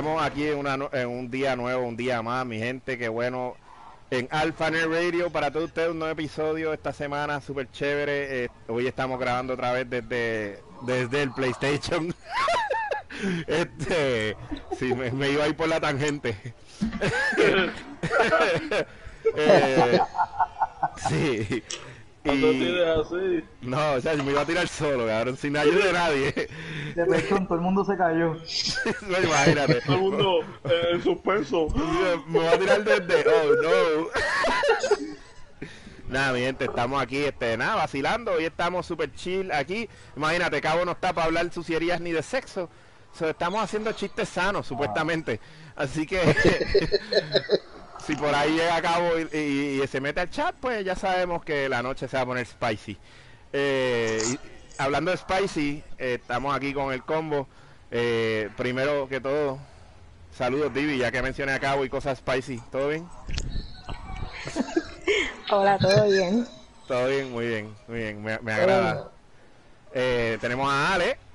estamos aquí en, una, en un día nuevo, un día más, mi gente, que bueno. En Alphaner Radio, para todos ustedes, un nuevo episodio esta semana, súper chévere. Eh, hoy estamos grabando otra vez desde, desde el PlayStation. este, sí, me, me iba a ir por la tangente. Eh, sí. Y... así. No, o sea, me iba a tirar solo, cabrón, sin ayuda de nadie. De repente todo el mundo se cayó. no, imagínate. Todo el mundo eh, en suspenso. Me voy a tirar desde. Oh, no. Nada, mi gente, estamos aquí, este, nada, vacilando. Hoy estamos súper chill aquí. Imagínate, Cabo no está para hablar sucierías ni de sexo. estamos haciendo chistes sanos, supuestamente. Así que. Si por ahí llega a cabo y, se mete al chat, pues ya sabemos que la noche se va a poner spicy. Eh, hablando de spicy, eh, estamos aquí con el combo. Eh, primero que todo, saludos Divi, ya que mencioné a cabo y cosas spicy. ¿Todo bien? Hola, ¿todo bien? Todo bien, muy bien, muy bien, me, me agrada. tenemos a Ale.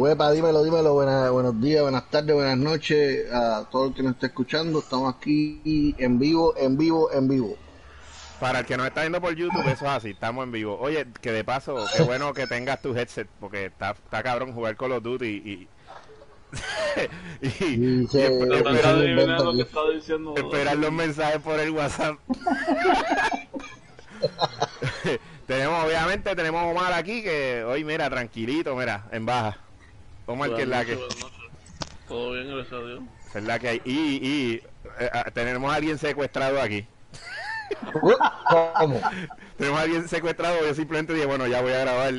Huepa, dímelo, dímelo. buenos días, buenas tardes, buenas noches a todo el que nos esté escuchando. Estamos aquí en vivo, en vivo, en vivo. Para el que nos está viendo por YouTube, eso es así, estamos en vivo. Oye, que de paso, qué bueno que tengas tu headset, porque está, está cabrón jugar Call of Duty y... y, esperar los mensajes por el WhatsApp. tenemos, obviamente, tenemos Omar aquí que hoy, mira, tranquilito, mira, en baja. Omar, que es la que. Todo bien, gracias a Dios. Es la que hay. Y, y eh, ah, tenemos a alguien secuestrado aquí. ¿Cómo? tenemos a alguien secuestrado. Yo simplemente dije, bueno, ya voy a grabar.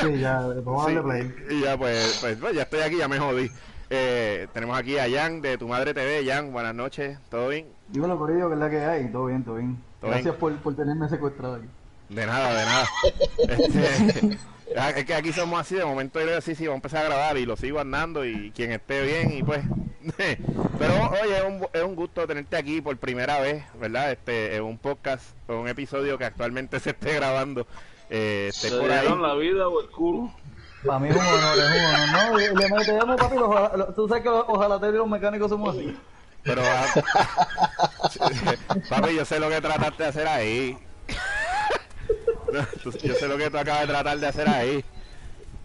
sí, ya, vamos a darle play. Y ya, pues, pues, pues, ya estoy aquí, ya me jodí. Eh, tenemos aquí a Jan de Tu Madre TV. Jan, buenas noches, ¿todo bien? Dímelo, Corillo, que es la que hay. Todo bien, todo bien. Gracias Por, por tenerme secuestrado aquí. De nada, de nada. este, es que aquí somos así, de momento yo le digo, sí, sí, vamos a empezar a grabar y lo sigo andando y quien esté bien y pues... Pero oye, es un, es un gusto tenerte aquí por primera vez, ¿verdad? Este, en un podcast, un episodio que actualmente se esté grabando. Eh, ¿Se por ahí. la vida o el culo? Para mí es un honor, es un honor. No, le, le metemos, papi, ojalá, tú sabes que ojalá te los mecánicos somos así. Pero, ah, papi, yo sé lo que trataste de hacer ahí. yo sé lo que tú acabas de tratar de hacer ahí.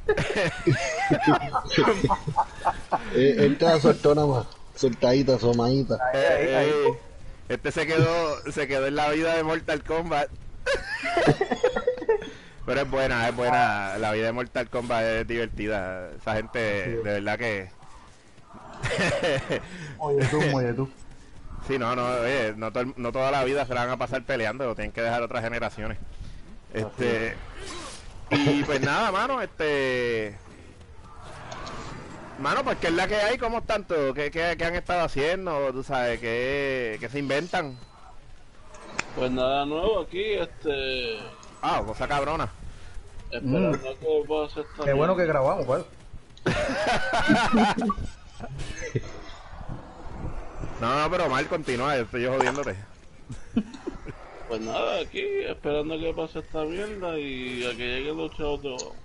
eh, entra soltó nada más, soltadita, somadita. Eh, eh, este se quedó, se quedó en la vida de Mortal Kombat. Pero es buena, es buena. La vida de Mortal Kombat es divertida. Esa gente, de verdad que. oye tú, oye tú. Sí, no, no, oye, no, no toda la vida se la van a pasar peleando, lo tienen que dejar otras generaciones. Este. Y pues nada, mano, este. Mano, pues que es la que hay, ¿cómo están todos? ¿Qué, qué, qué han estado haciendo? ¿Tú sabes? ¿Qué, qué se inventan? Pues nada nuevo aquí, este. Ah, cosa cabrona. Esperando mm. que pueda hacer Qué bueno que grabamos, pues. no, no, pero mal continúa, estoy yo jodiéndote. Pues nada, aquí esperando a que pase esta mierda y a que lleguen los chavos de Obama.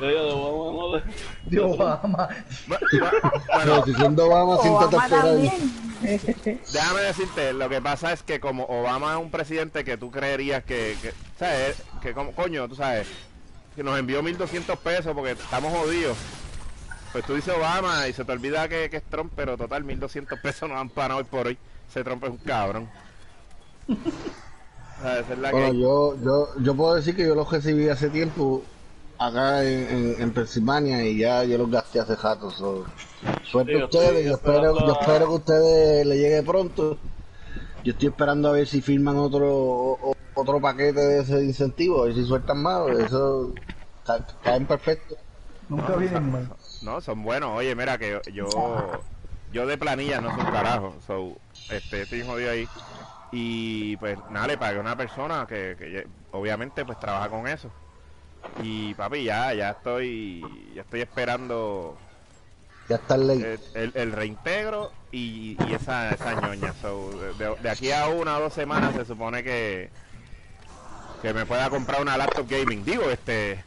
De Obama, no de... De Obama. bueno, Obama, siéntate ahí. Déjame decirte, lo que pasa es que como Obama es un presidente que tú creerías que, que ¿sabes? Que como, coño, tú sabes, que nos envió 1200 pesos porque estamos jodidos. Pues tú dices Obama y se te olvida que, que es Trump, pero total, 1200 pesos nos han parado hoy por hoy. Ese Trump es un cabrón. Bueno, yo, yo, yo puedo decir que yo los recibí hace tiempo acá en, en, Pensilvania y ya yo los gasté hace rato. suerte a ustedes, yo espero, yo espero que a ustedes le llegue pronto. Yo estoy esperando a ver si firman otro otro paquete de ese incentivo, a ver si sueltan más. Eso caen perfecto. Nunca vienen mal. No, son buenos. Oye, mira que yo yo de planilla no soy un carajo. So, este, estoy jodido ahí y pues nada, le pagué a una persona que, obviamente pues trabaja con eso. Y papi, ya, ya estoy, ya estoy esperando ya está el, el, reintegro y, esa, esa ñoña. de, aquí a una o dos semanas se supone que que me pueda comprar una laptop gaming. Digo, este.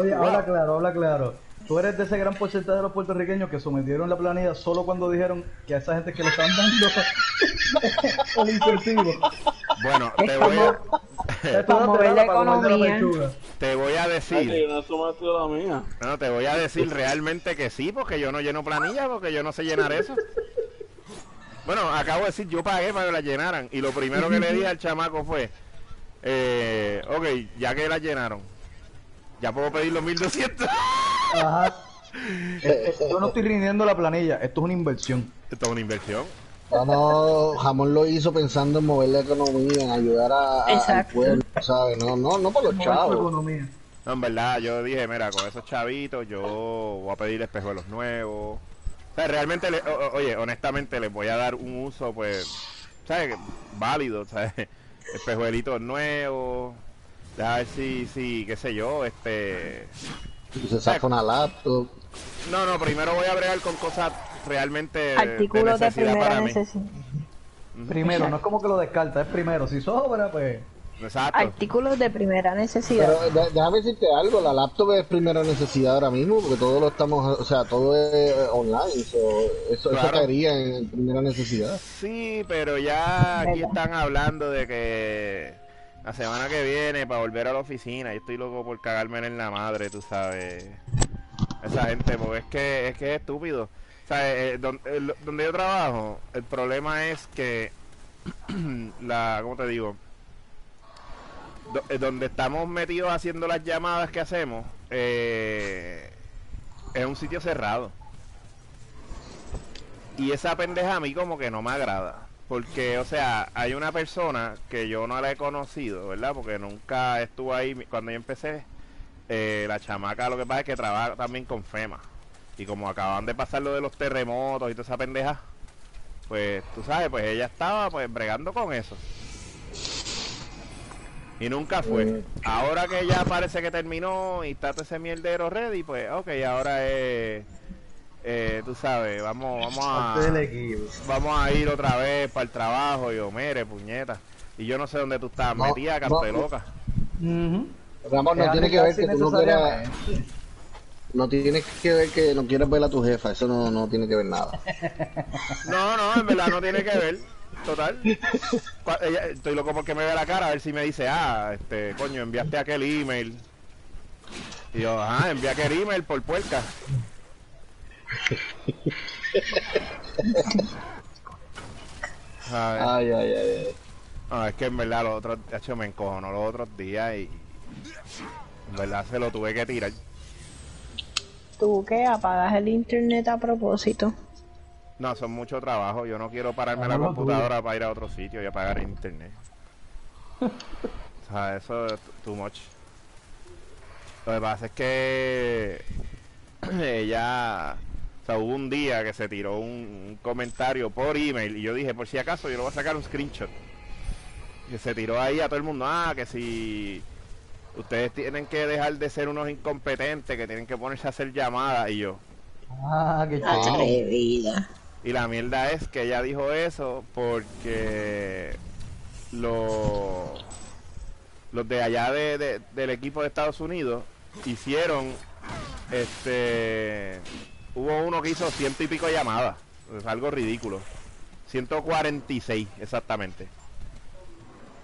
Oye, habla claro, habla claro. Tú eres de ese gran porcentaje de los puertorriqueños que sometieron la planilla solo cuando dijeron que a esa gente que le están dando el incentivo. Bueno, Es te voy a, la te voy a Ay, decir, no mía. no, te voy a decir realmente que sí, porque yo no lleno planilla, porque yo no sé llenar eso. Bueno, acabo de decir, yo pagué para que la llenaran. Y lo primero que le dije al chamaco fue, eh, ok, ya que la llenaron, ya puedo pedir los 1200. Ajá. Eh, eh, Yo no estoy rindiendo la planilla, esto es una inversión. Esto es una inversión. No, no, Jamón lo hizo pensando en mover la economía, en ayudar a, a- al pueblo, ¿sabes? No, no, no por los Mover chavos. economía. No, en verdad, yo dije, mira, con esos chavitos yo voy a pedir espejuelos nuevos. O sea, realmente, le- o- oye, honestamente les voy a dar un uso, pues, ¿sabes? Válido, ¿sabes? Espejuelitos nuevos. A ver si, si, qué sé yo, este... Si se zafa una laptop. No, no, primero voy a bregar con cosas realmente Artículos de necesidad primera para mí. necesidad. Primero, no es como que lo descarta, es primero. Si sobra, pues. Exacto. Artículos de primera necesidad. Pero de- déjame decirte algo, la laptop es primera necesidad ahora mismo, porque todo lo estamos, o sea, todo es eh, online, so, eso, eso caería en primera necesidad. Sí, pero ya aquí están hablando de que la semana que viene para volver a la oficina, yo estoy loco por cagarme en la madre, tú sabes. Esa gente, porque es que es que es estúpido. O sea, eh, eh, donde yo trabajo, el problema es que la, ¿cómo te digo? Eh, donde estamos metidos haciendo las llamadas que hacemos, es un sitio cerrado. Y esa pendeja a mí como que no me agrada. Porque, o sea, hay una persona que yo no la he conocido, ¿verdad? Porque nunca estuvo ahí cuando yo empecé. eh, la chamaca lo que pasa es que trabaja también con FEMA. Y como acaban de pasar lo de los terremotos y toda esa pendeja, pues tú sabes, pues ella estaba pues bregando con eso. Y nunca fue. Ahora que ya parece que terminó y está todo ese mierdero ready, pues ok, ahora es... eh, tú sabes, vamos, vamos a vamos a ir otra vez para el trabajo y yo, mire, puñeta. Y yo no sé dónde tú estás No, metida, no. cante loca. Ujú. Ramón, no Es tiene que ver que tú no quieras, no tiene que ver que no quieras ver a tu jefa, eso no, no tiene que ver nada. No, no, en verdad no tiene que ver. Total. Estoy loco porque me ve la cara a ver si me dice, ah, este, coño, enviaste aquel email. Y yo, ah, envié aquel email por puerca. ¿Sabes? Ay, ay, ay, ay. No, es que en verdad los otros, de hecho, me encojonó los otros días y en verdad se lo tuve que tirar. Tú que apagas el internet a propósito. No, son mucho trabajo. Yo no quiero pararme Ah, la no, computadora para ir a otro sitio y apagar el internet. o sea, eso es too much. Lo que pasa es que ella, o sea, hubo un día que se tiró un, un comentario por email y yo dije, por si acaso, yo le voy a sacar un screenshot. Que se tiró ahí a todo el mundo, ah, que si ustedes tienen que dejar de ser unos incompetentes, que tienen que ponerse a hacer llamadas y yo. Ah, qué. Atrevida. Y la mierda es que ella dijo eso porque los los de allá de, de- del equipo de Estados Unidos hicieron este hubo uno que hizo ciento y pico llamadas es algo ridículo 146 exactamente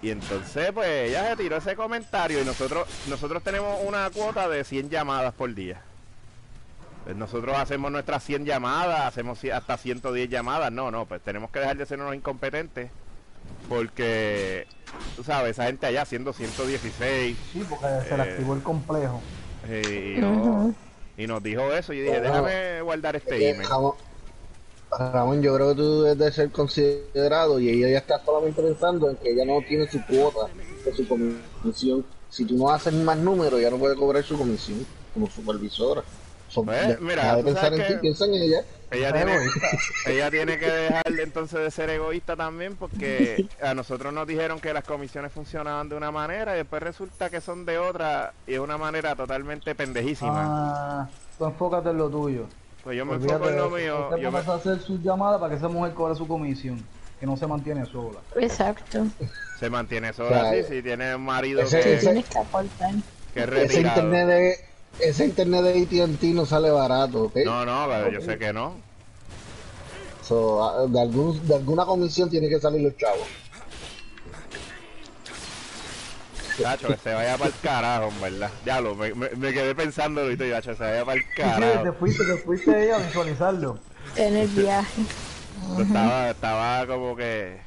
y entonces pues ella se tiró ese comentario y nosotros nosotros tenemos una cuota de 100 llamadas por día pues nosotros hacemos nuestras 100 llamadas, hacemos hasta 110 llamadas. No, no, pues tenemos que dejar de ser unos incompetentes. Porque, tú sabes, esa gente allá haciendo 116. Sí, porque se le Eh, activó el complejo. eh, y, y nos dijo eso. Y yo dije, déjame guardar este Eh, email. Ramón, Ramón, yo creo que tú debes de ser considerado y ella ya está solamente pensando en que ella no tiene su cuota de su comisión. Si tú no haces más números, ya no puede cobrar su comisión como supervisora. Pues, de- mira, de tú pensar sabes en que- ti, piensa en ella. Tiene, egoísta. ella tiene que dejar de, entonces de ser egoísta también porque a nosotros nos dijeron que las comisiones funcionaban de una manera y después resulta que son de otra y es una manera totalmente pendejísima. Ah, tú enfócate en lo tuyo. Pues yo me Olvídate enfoco en lo de mío. Usted yo me- a hacer sus llamadas para que esa mujer cobre su comisión, que no se mantiene sola. Exacto. se mantiene sola O sea, así, si tiene un marido ese- que, ese- que que es Ese retirado. internet es, ese internet de AT&T no sale barato, ¿ok? No, no, pero yo sé que no. So, ah, de, algún, de alguna comisión tiene que salir los chavos. Chacho, que se vaya para el carajo, en verdad. Ya lo, me, me, me quedé pensando ahorita, chacho, se vaya para el Sí, te carajo. fuiste, te fuiste ahí a visualizarlo. En el viaje. Estaba, estaba como que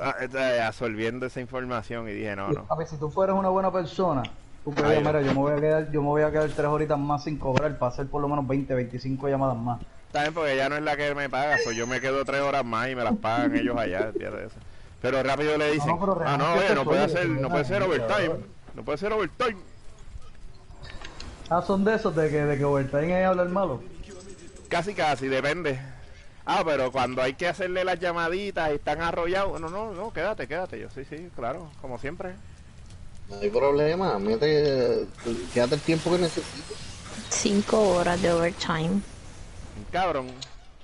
ah, eh, absorbiendo esa información y dije, no, no. A ver, si tú fueras una buena persona, tú puedes, yo me voy a quedar, yo me voy a quedar tres horitas más sin cobrar para hacer por lo menos 20, 25 llamadas más. También porque ella no es la que me paga, so yo me quedo tres horas más y me las pagan ellos allá. Eso. Pero rápido le dicen, No, ah, no, oye, no puede hacer, no puede ser overtime, no puede ser overtime. Ah, son de esos de que, de que overtime es hablar malo. Casi, casi, depende. Ah, pero cuando hay que hacerle las llamaditas y están arrollados, no, no, no, quédate, quédate. Yo, sí, sí, claro, como siempre. No hay problema, mete, quédate el tiempo que necesites. Cinco horas de overtime. Cabrón.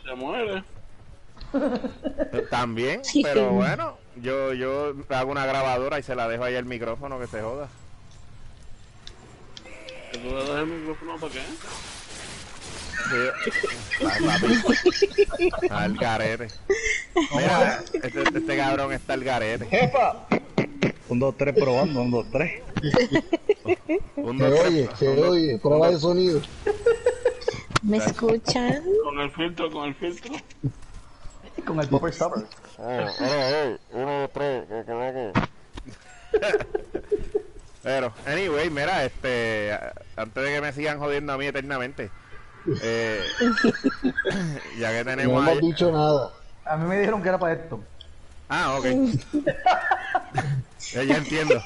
Se muere. También, Sí. pero bueno, yo, yo hago una grabadora y se la dejo ahí el micrófono que se joda. ¿Que tú le das el micrófono para qué? Al garete. Mira, este, este cabrón está al garete. ¡Jefa! Un, dos, tres probando, un, dos, tres. Un, Se dos, tres. oye, se oye, prueba de sonido. ¿Me escuchan? Con el filtro, con el filtro. Con el popper stopper. Uno, dos, tres. que- que- que- Pero, anyway, mira, este, antes de que me sigan jodiendo a mí eternamente, eh, ya que No tenemos hemos ahí- dicho nada. A mí me dijeron que era para esto. Ah, ok. Ya, ya entiendo.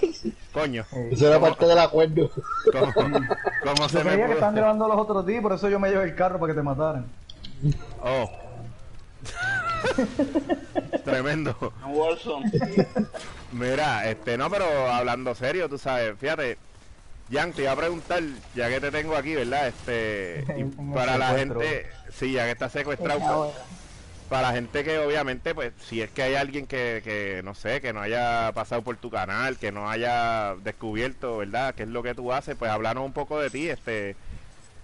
Coño, Eso era parte del acuerdo. ¿cómo, cómo se Yo me creía que estaban grabando los otros días, por eso yo me llevé el carro para que te mataran. Oh. Tremendo. Mira, este, no, pero hablando serio, tú sabes, fíjate, Jan, te iba a preguntar, ya que te tengo aquí, ¿verdad? Este, y para la gente, sí, ya que está secuestrado, para la gente que obviamente, pues, si es que hay alguien que, que, no sé, que no haya pasado por tu canal, que no haya descubierto, ¿verdad? ¿Qué es lo que tú haces? Pues háblanos un poco de ti, este,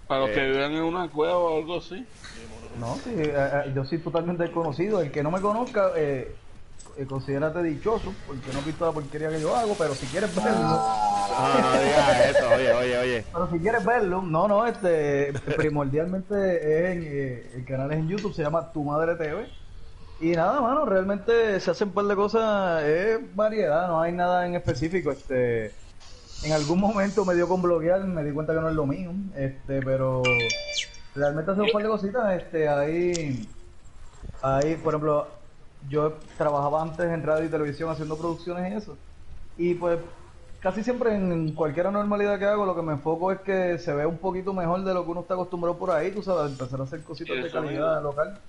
Para los Eh. que viven en una cueva o algo así. No, sí, eh, eh, yo soy totalmente desconocido. El que no me conozca, eh, eh, considérate dichoso, porque no he visto la porquería que yo hago, pero si quieres verlo, no, no digas eso, oye, oye, oye, pero si quieres verlo, no, no, este, primordialmente es en, eh, el canal es en YouTube, se llama Tu Madre TV. Y nada, mano, realmente se hacen un par de cosas, es variedad, no hay nada en específico, este... En algún momento me dio con bloguear, me di cuenta que no es lo mío, este, pero realmente hace un par de cositas, este, ahí, ahí, por ejemplo, yo trabajaba antes en radio y televisión haciendo producciones y eso, y pues casi siempre en cualquier anormalidad que hago, lo que me enfoco es que se vea un poquito mejor de lo que uno está acostumbrado por ahí, tú sabes, empezar a hacer cositas de calidad local.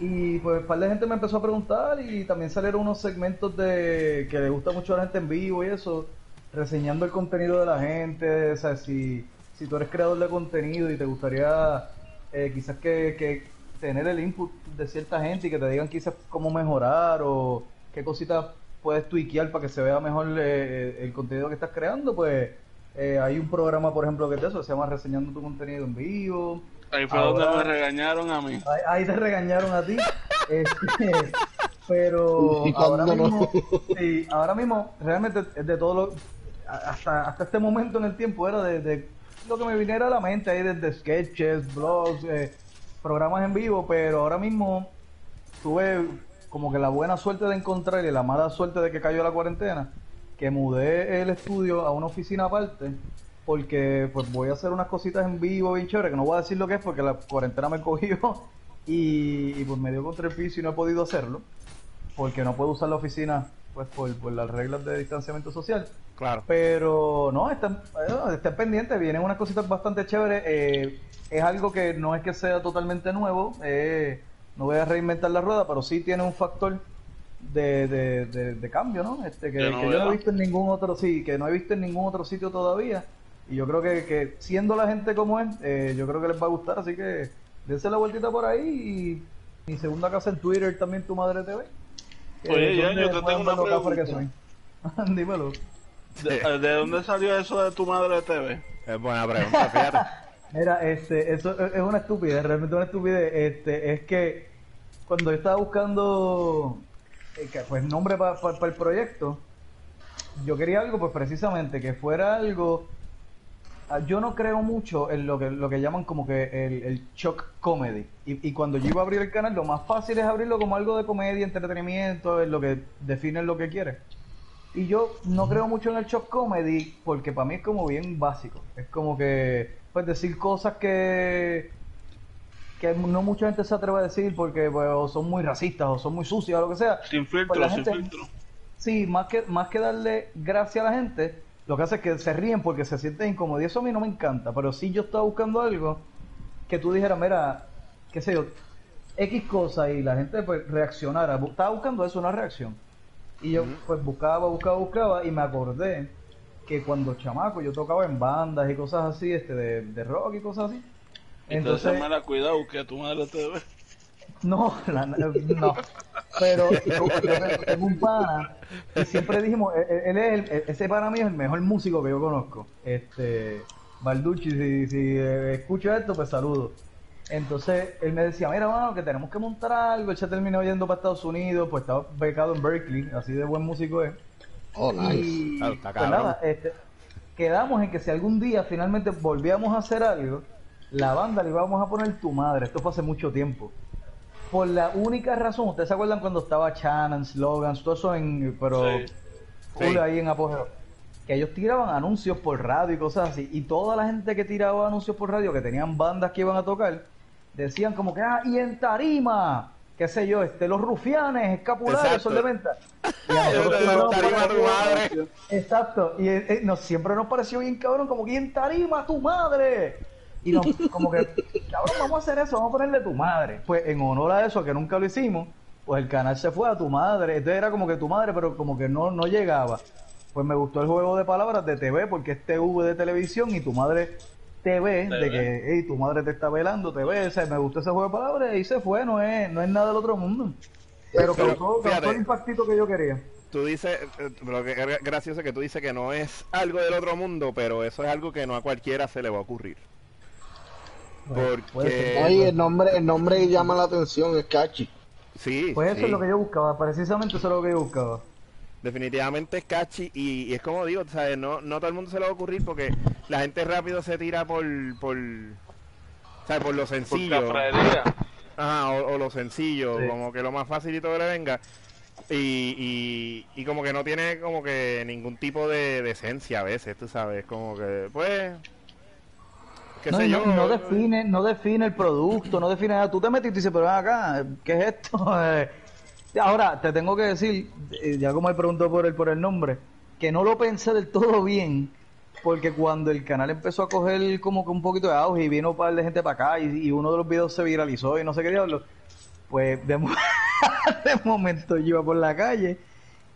Y pues un par de gente me empezó a preguntar y también salieron unos segmentos de que le gusta mucho a la gente en vivo y eso, reseñando el contenido de la gente, o sea, si, si tú eres creador de contenido y te gustaría eh, quizás que, que tener el input de cierta gente y que te digan quizás cómo mejorar o qué cositas puedes tweakear para que se vea mejor eh, el contenido que estás creando, pues eh, hay un programa, por ejemplo, que es de eso, se llama Reseñando tu contenido en vivo. Ahí fue Ahora- donde me regañaron a mí. Ahí, ahí te regañaron a ti. Este, pero Y ahora mismo, sí, ahora mismo, realmente es de todo lo. Hasta, hasta este momento en el tiempo era de, de lo que me viniera a la mente ahí desde sketches, blogs, eh, programas en vivo, pero ahora mismo tuve como que la buena suerte de encontrar y la mala suerte de que cayó la cuarentena, que mudé el estudio a una oficina aparte, porque pues voy a hacer unas cositas en vivo bien chévere, que no voy a decir lo que es porque la cuarentena me cogió y, y, pues me dio contra el piso y no he podido hacerlo, porque no puedo usar la oficina pues por, por las reglas de distanciamiento social. Claro. Pero no, estén, eh, estén pendientes, vienen unas cositas bastante chéveres. eh, es algo que no es que sea totalmente nuevo, eh, no voy a reinventar la rueda, pero sí tiene un factor de, de, de- de cambio, ¿no? Este, que, yo no he visto en ningún otro, sí, que no he visto en ningún otro sitio todavía. Y yo creo que, que siendo la gente como es, eh, yo creo que les va a gustar, así que dense la vueltita por ahí y mi segunda casa en Twitter también tu madre TV. Oye, ya, yo te tengo una pregunta. Dímelo. ¿De, de dónde salió eso de tu madre TV? Es buena pregunta, fíjate. Mira, este, eso es una estupidez, realmente una estupidez. Este, es que cuando yo estaba buscando eh, pues nombre para el proyecto, yo quería algo, pues precisamente que fuera algo. ah, Yo no creo mucho en lo que lo que llaman como que el, el shock comedy. Y, y cuando yo iba a abrir el canal, lo más fácil es abrirlo como algo de comedia, entretenimiento, es lo que define lo que quiere. Y yo no creo mucho en el shock comedy porque para mí es como bien básico. Es como que, pues decir cosas que que no mucha gente se atreve a decir porque pues, o son muy racistas o son muy sucias o lo que sea. Sin filtro, Pues la sin gente- filtro. Sí, más que, más que darle gracia a la gente, lo que hace es que se ríen porque se sienten incómodos. Y eso a mí no me encanta. Pero sí yo estaba buscando algo que tú dijeras, mira, qué sé yo, X cosa y la gente pues reaccionara. Estaba buscando eso, una reacción. Y yo pues buscaba, buscaba, buscaba y me acordé que cuando chamaco yo tocaba en bandas y cosas así, este, de, de rock y cosas así. Entonces, Entonces, mala cuidado que tu madre te ve. no, la- no. Pero yo yo tengo un pana y siempre dijimos, él, él es el- ese para mí es el mejor músico que yo conozco. Este, Balducci, si, si eh, escucha esto, pues saludo. Entonces él me decía, mira, mano, que tenemos que montar algo. Él se terminó yendo para Estados Unidos, pues estaba becado en Berkeley, así de buen músico es. Oh, nice. Y Claro, está pues nada, este, quedamos en que si algún día finalmente volvíamos a hacer algo, la banda le íbamos a poner tu madre. Esto fue hace mucho tiempo. Por la única razón, ¿ustedes se acuerdan cuando estaba Shannon, Slogans, todo eso en, pero Sí. ahí en apogeo? Que ellos tiraban anuncios por radio y cosas así. Y toda la gente que tiraba anuncios por radio, que tenían bandas que iban a tocar, decían como que, ah, y en tarima, qué sé yo, este, los rufianes, escapularios, son de venta. Y a nosotros tarima, tu madre. Exacto, y eh, eh, nos, siempre nos pareció bien cabrón, como que en tarima tu madre. Y nos, como que, cabrón, vamos a hacer eso, vamos a ponerle tu madre. Pues en honor a eso, que nunca lo hicimos, pues el canal se fue a tu madre. Entonces era como que tu madre, pero como que no, no llegaba. Pues me gustó el juego de palabras de TV, porque es TV de televisión y tu madre TV, de TV. que hey, tu madre te está velando, TV. O sea, me gustó ese juego de palabras y se fue, no es, no es nada del otro mundo. Pero Pero, causó, causó fíjate. el impactito que yo quería. Tú dices, lo que es gracioso es que tú dices que no es algo del otro mundo, pero eso es algo que no a cualquiera se le va a ocurrir. Porque. Oye, el nombre, el nombre llama la atención, es catchy. sí, Pues eso sí. es lo que yo buscaba, precisamente eso es lo que yo buscaba. Definitivamente es catchy y, y es como digo, ¿sabes? No, no todo el mundo se le va a ocurrir porque la gente rápido se tira por, por, ¿sabes? por lo sencillo. Ajá, o, o lo sencillo, Sí. como que lo más facilito que le venga. Y, y, y como que no tiene como que ningún tipo de, de esencia a veces, tú sabes, como que, pues, qué No, sé yo. no, no define, no define el producto, no define nada. Tú te metiste y dices, pero acá, ¿qué es esto? Eh, Ahora, te tengo que decir, eh, ya como me preguntó por el, por el nombre, que no lo pensé del todo bien, porque cuando el canal empezó a coger como que un poquito de auge y vino un par de gente para acá y, y uno de los videos se viralizó y no sé qué diablo, pues de, mo- de momento yo iba por la calle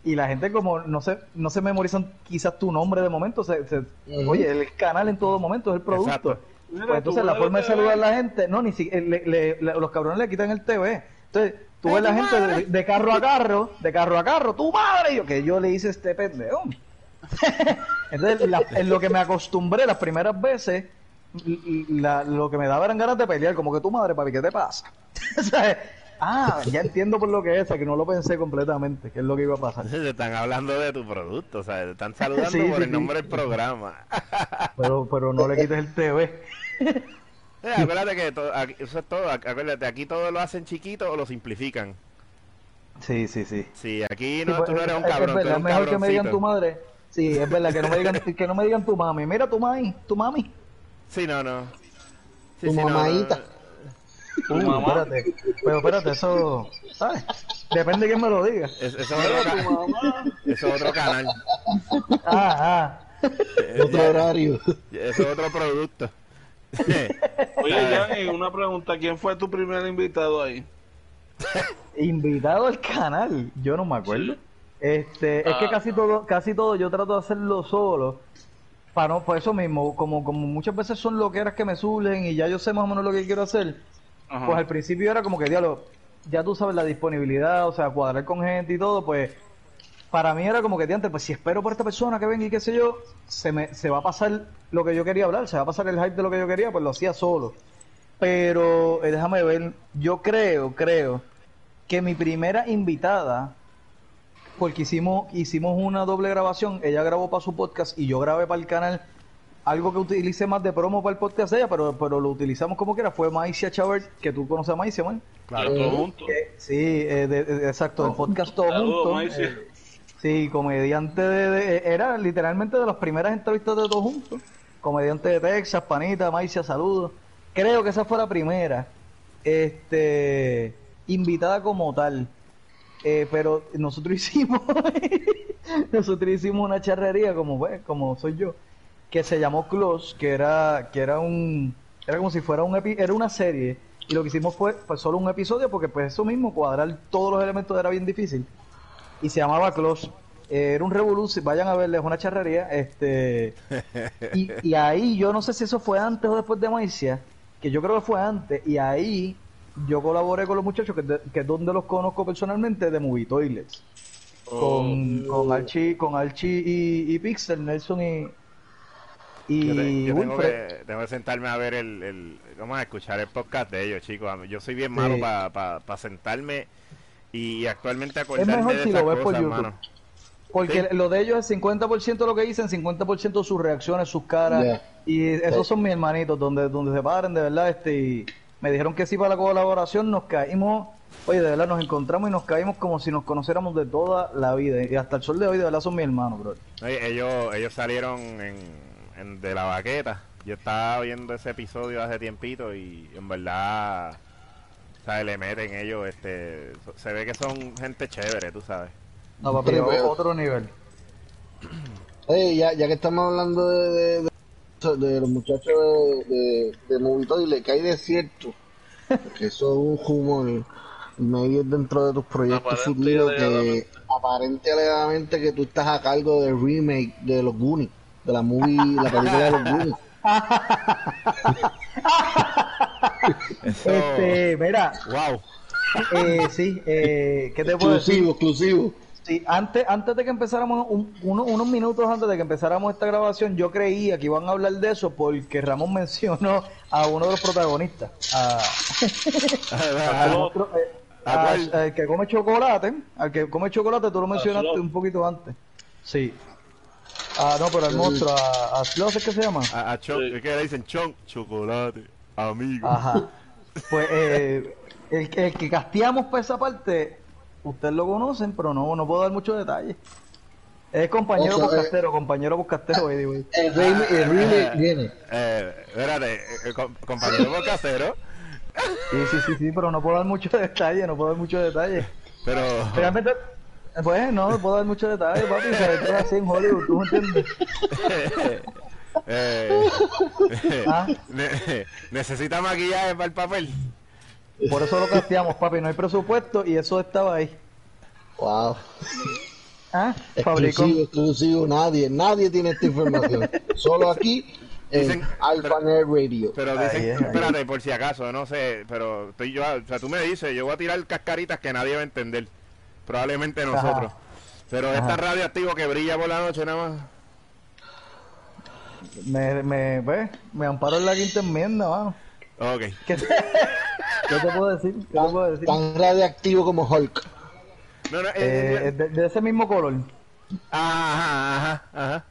y la gente como no se no se memorizan quizás tu nombre de momento se, se- oye el canal en todo momento es el producto. Exacto. Pues entonces la forma de saludar a la gente no ni si le- le- le- los cabrones le quitan el TV entonces tú ¡Ay, ves la gente de, de carro a carro de carro a carro tu madre y yo que yo le hice este pendejo. Entonces la- en lo que me acostumbré las primeras veces la- lo que me daba eran ganas de pelear como que tu madre papi qué te pasa ah ya entiendo por lo que es que no lo pensé completamente que es lo que iba a pasar. Te están hablando de tu producto, o sea, te están saludando Sí, por sí, el sí. nombre del programa. pero pero no le quites el TV Eh, acuérdate que to- aquí- eso es todo, ac- acuérdate, aquí todo lo hacen chiquito o lo simplifican. sí sí sí Sí, aquí Sí, no, pues, tú no eres un es cabrón, tú verdad, eres es un mejor que me digan tu madre. Sí, es verdad, que no me digan, que no me digan tu mami. Mira tu mami, tu mami. Sí, no, no. Sí, Tu sí, no, no, mamadita. Tu Uh, mamá. espérate, pero espérate, eso, ¿sabes? Depende de quién me lo diga. Es- Eso es otro, eso es otro canal. Ah, ah. Otro horario. Eso es otro producto. Oye, Yanni, una pregunta. ¿Quién fue tu primer invitado ahí? Invitado al canal, yo no me acuerdo. Este, es que Ah. casi todo, casi todo yo trato de hacerlo solo. Para no, por eso mismo, como, como muchas veces son loqueras que me surgen y ya yo sé más o menos lo que quiero hacer, Ajá. Pues al principio era como que, diablo, ya tú sabes la disponibilidad, o sea, cuadrar con gente y todo, pues para mí era como que, antes, pues si espero por esta persona que venga y qué sé yo, se, me, se va a pasar lo que yo quería hablar, se va a pasar el hype de lo que yo quería, pues lo hacía solo. Pero eh, déjame ver, yo creo, creo que mi primera invitada, porque hicimos, hicimos una doble grabación, ella grabó para su podcast y yo grabé para el canal algo que utilicé más de promo para el podcast de ella, pero, pero lo utilizamos como quiera, fue Maicia Chavert, que tú conoces a Maicia, man. Claro, todos juntos. Que- sí, eh, de- de- exacto, el podcast todo junto. Sí, comediante de, de- Era literalmente de las primeras entrevistas de todos juntos. Comediante de Texas, panita, Maicia, saludos. Creo que esa fue la primera. Este. Invitada como tal. Eh, pero nosotros hicimos. nosotros hicimos una charrería, como, pues, como soy yo. Que se llamó Close, que era, que era un. Era como si fuera un epi- era una serie. Y lo que hicimos fue pues, solo un episodio, porque pues eso mismo, cuadrar todos los elementos era bien difícil. Y se llamaba Close. Eh, era un revolución, vayan a verles una charrería. Este. Y, y ahí, yo no sé si eso fue antes o después de Maicia, que yo creo que fue antes, y ahí yo colaboré con los muchachos, que, de- que es donde los conozco personalmente, de Movie Toilets. Con, con Archie, con Archie y, y Pixel, Nelson y, y Yo, te- yo tengo, Wilfred. que, tengo que sentarme a ver el, el- Vamos a escuchar el podcast de ellos, chicos. Yo soy bien malo Sí. para sentarme y actualmente Es acordarme mejor de si esas lo ves por YouTube. hermano. Porque Sí. lo de ellos es 50% lo que dicen, 50% sus reacciones, sus caras. Yeah. Y esos son mis hermanitos, donde, donde se paren, de verdad. este y Me dijeron que sí para la colaboración, nos caímos. Oye, de verdad, nos encontramos y nos caímos como si nos conociéramos de toda la vida. Y hasta el sol de hoy, de verdad, son mis hermanos, bro. Oye, ellos, ellos salieron en, en de la baqueta. Yo estaba viendo ese episodio hace tiempito y en verdad, ¿sabes? Le meten ellos, este, se ve que son gente chévere, tú sabes. No, papi, Tripeo. otro nivel. Oye, ya, ya que estamos hablando de, de, de- de los muchachos de, de, de Movie Toilet, que hay de cierto, que eso es un humor, medio dentro de tus proyectos y futuros, que aparente y alegadamente que tú estás a cargo del remake de los Goonies, de la movie, la película de los Goonies. Eso, Este, mira, wow. eh, sí, eh, ¿qué te puedo decir? Exclusivo, exclusivo. Sí, antes, antes de que empezáramos, un- uno- unos minutos antes de que empezáramos esta grabación, yo creía que iban a hablar de eso porque Ramón mencionó a uno de los protagonistas, a, otro, eh, ¿A a- cuál? al que come chocolate, al que come chocolate, tú lo mencionaste un poquito antes. Sí. Ah, no, pero el monstruo, a, a Sloth, ¿es que se llama? A, a Chon- Sí. ¿qué que le dicen? Chon, chocolate, amigo. Ajá. Pues eh, el, que- el que casteamos por esa parte, ustedes lo conocen, pero no, no puedo dar muchos detalles. Es compañero O sea, podcastero, compañero podcastero, by the way. El remake, el remake viene. Eh, espérate, eh, eh, com- compañero podcastero, Sí, sí, sí, sí, pero no puedo dar muchos detalles, no puedo dar muchos detalles. pero... Realmente, pues no, no puedo dar muchos detalles, papi, esto es así en Hollywood, ¿tú me entiendes? eh, Ah. ne- necesita maquillaje para el papel. Por eso lo casteamos, papi, no hay presupuesto y eso estaba ahí. Wow. ¿Ah? Exclusivo, Fabricó. exclusivo. Nadie, nadie tiene esta información. Solo aquí en Dicen- Alpha Nerd Radio. Pero dicen, es, espérate, por si acaso, no sé, pero estoy yo, o sea, tú me dices, yo voy a tirar cascaritas que nadie va a entender. Probablemente nosotros. Pero Ajá. esta radioactivo que brilla por la noche nada más. Me, me, pues, me amparo en la quinta enmienda, mano. Ok. ¿Qué te, ¿Qué te puedo decir? ¿Qué te puedo decir? Tan radiactivo como Hulk. No, no, eh, Eh, de, de ese mismo color. ajá, ajá, ajá.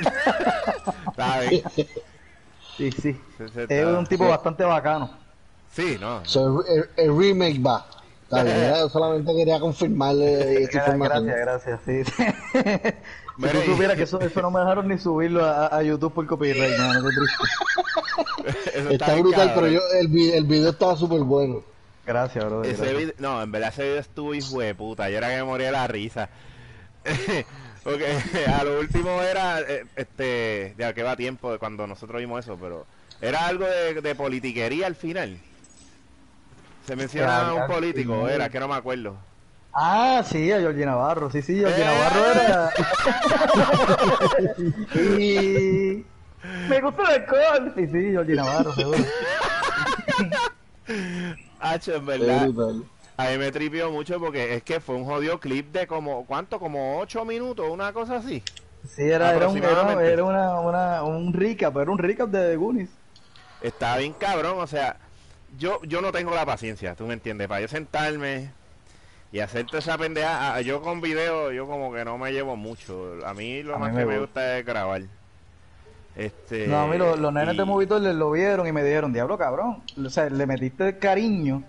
Está bien. Sí, sí. Se- se Es un tipo bastante bacano. Sí, no. So, el, el remake va. Está bien, ¿verdad? Yo solamente quería confirmarle esta información. Gracias, gracias, sí. si tú supieras que eso, eso no me dejaron ni subirlo a, a YouTube por copyright, triste. Eso Está bien brutal, cabrón. pero yo, el, vi- el video estaba súper bueno. Gracias, bro. Ese video, no, en verdad ese video estuvo hijo de puta. Yo era que me moría de la risa. Porque a lo último era, eh, este, ya que va tiempo de cuando nosotros vimos eso, pero era algo de, de politiquería al final. Se menciona Al- a un político, era, que no me acuerdo. Ah, sí, a Georgie Navarro. Sí, sí, Georgie Eh. Navarro era. y. Me gusta el alcohol. Sí, sí, Georgie Navarro, seguro. Hacho, en verdad. A mí me tripió mucho porque es que fue un jodido clip de como, ¿cuánto? Como 8 minutos, una cosa así. Sí, era, era, un, era una, una, un recap, era un recap de The Goonies. Está bien cabrón, o sea, yo yo no tengo la paciencia, tú me entiendes, para yo sentarme y hacer toda esa pendeja, ah, yo con video, yo como que no me llevo mucho, a mí lo A mí más me que me gusta. gusta es grabar. Este, No, a mí los, los nenes y- de Movitor les lo vieron y me dijeron, diablo cabrón, o sea, le metiste cariño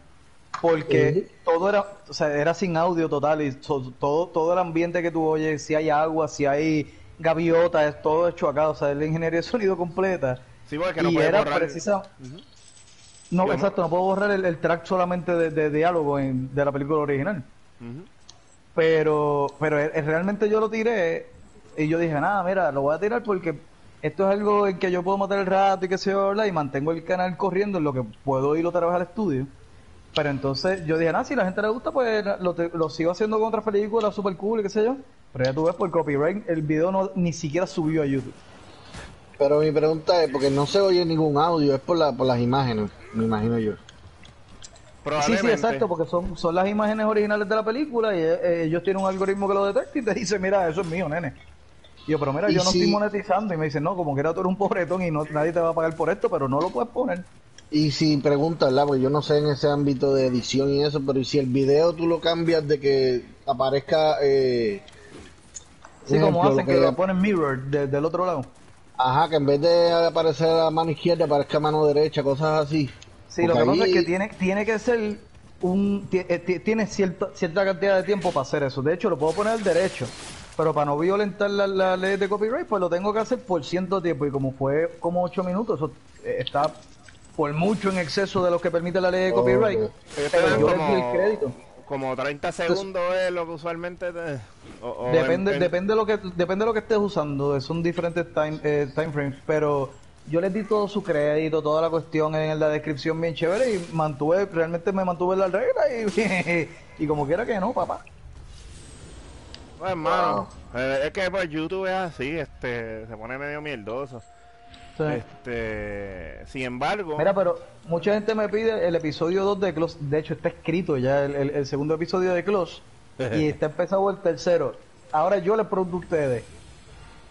porque todo era, o sea, era sin audio total y so- todo, todo el ambiente que tú oyes, si hay agua, si hay gaviotas, es todo hecho acá, o sea, es la ingeniería de sonido completa. Sí, porque no y era borrar- precisa... No, Yo exacto, no puedo borrar el, el track solamente de, de diálogo en- de la película original. Ujú. Pero, pero eh, realmente yo lo tiré y yo dije, nada, mira, lo voy a tirar porque esto es algo en que yo puedo matar el rato y que se habla y mantengo el canal corriendo en lo que puedo ir otra vez al estudio. Pero entonces yo dije, nada, si a la gente le gusta, pues lo, te- lo sigo haciendo con otras películas super cool y qué sé yo. Pero ya tú ves por copyright, el video no ni siquiera subió a YouTube. Pero mi pregunta es, porque no se oye ningún audio, es por, la, por las imágenes, me imagino yo. Sí, sí, exacto, porque son, son las imágenes originales de la película y eh, ellos tienen un algoritmo que lo detecta y te dice, mira, eso es mío, nene. Y yo, pero mira, yo no si- estoy monetizando. Y me dicen, no, como que era tú eres un pobretón y no, nadie te va a pagar por esto, pero no lo puedes poner. Y si pregunta, ¿verdad? Porque yo no sé en ese ámbito de edición y eso, pero ¿y si el video tú lo cambias de que aparezca... Eh, Sí, como ejemplo, hacen, lo que lo ponen mirror de- del otro lado. Ajá, que en vez de aparecer a la mano izquierda aparezca a mano derecha, cosas así. Sí, lo que pasa es que tiene, tiene que ser un... eh, ti- Tiene cierta, cierta cantidad de tiempo para hacer eso. De hecho, lo puedo poner al derecho. Pero para no violentar la, la ley de copyright, pues lo tengo que hacer por ciento tiempo. Y como fue como 8 minutos, eso eh, está por mucho en exceso de lo que permite la ley de copyright. Pero yo el crédito. Como 30 segundos es lo que usualmente te... o- o Depende, en- en- depende de lo que depende de lo que estés usando, son diferentes time, eh, time frames, pero yo les di todo su crédito, toda la cuestión en la descripción bien chévere y mantuve, realmente me mantuve la regla y, y como quiera que no, papá. Pues, hermano, eh, es que pues YouTube es así, este, se pone medio mierdoso. Sí. Este, sin embargo, Mira, pero mucha gente me pide el episodio 2 de Close, de hecho está escrito ya el, el- el segundo episodio de Close y está empezado el tercero. Ahora yo les pregunto a ustedes,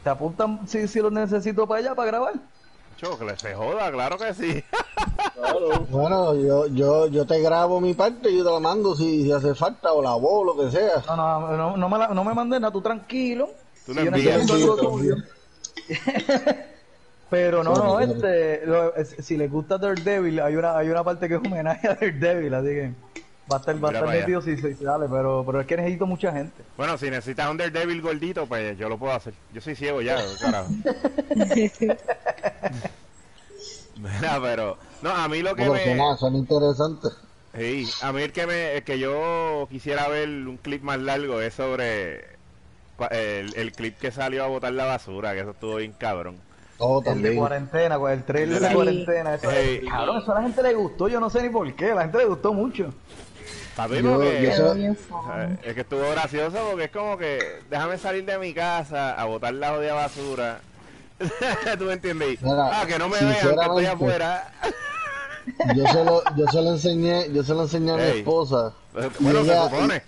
¿te apuntan si, si los necesito para allá para grabar? chocle, se joda, claro que sí. Claro. Bueno, yo, yo, yo te grabo mi parte y yo te la mando si, si hace falta o la voz, lo que sea. No, no, no, no me, la- no me mandes nada, tú tranquilo. Tú Si lo yo envías. necesito algo Sí, tuyo. Pero no, no, este, lo- es- si les gusta Daredevil, hay una, hay una parte que es homenaje a Daredevil, así que va a estar, va a estar metido si si sale, pero, pero es que necesito mucha gente. Bueno, si necesitas un Daredevil gordito, pues yo lo puedo hacer. Yo soy ciego ya, carajo. Mira, pero no, a mí lo que me nada, son interesantes. Sí, a mí el que me el que yo quisiera ver un clip más largo es sobre cua- el, el clip que salió a botar la basura, que eso estuvo bien cabrón. Todo El de cuarentena, pues, el trailer de cuarentena, eso, Hey. cabrón, eso a la gente le gustó, yo no sé ni por qué, a la gente le gustó mucho. Papi, Yo- porque- yo eh, es que estuvo gracioso porque es como que déjame salir de mi casa a botar la jodida basura. ¿Tú me entiendes? Mira, ah, que no me vean que estoy afuera. Yo se lo, yo se lo enseñé, yo se lo enseñé a mi esposa. bueno, Y se supone.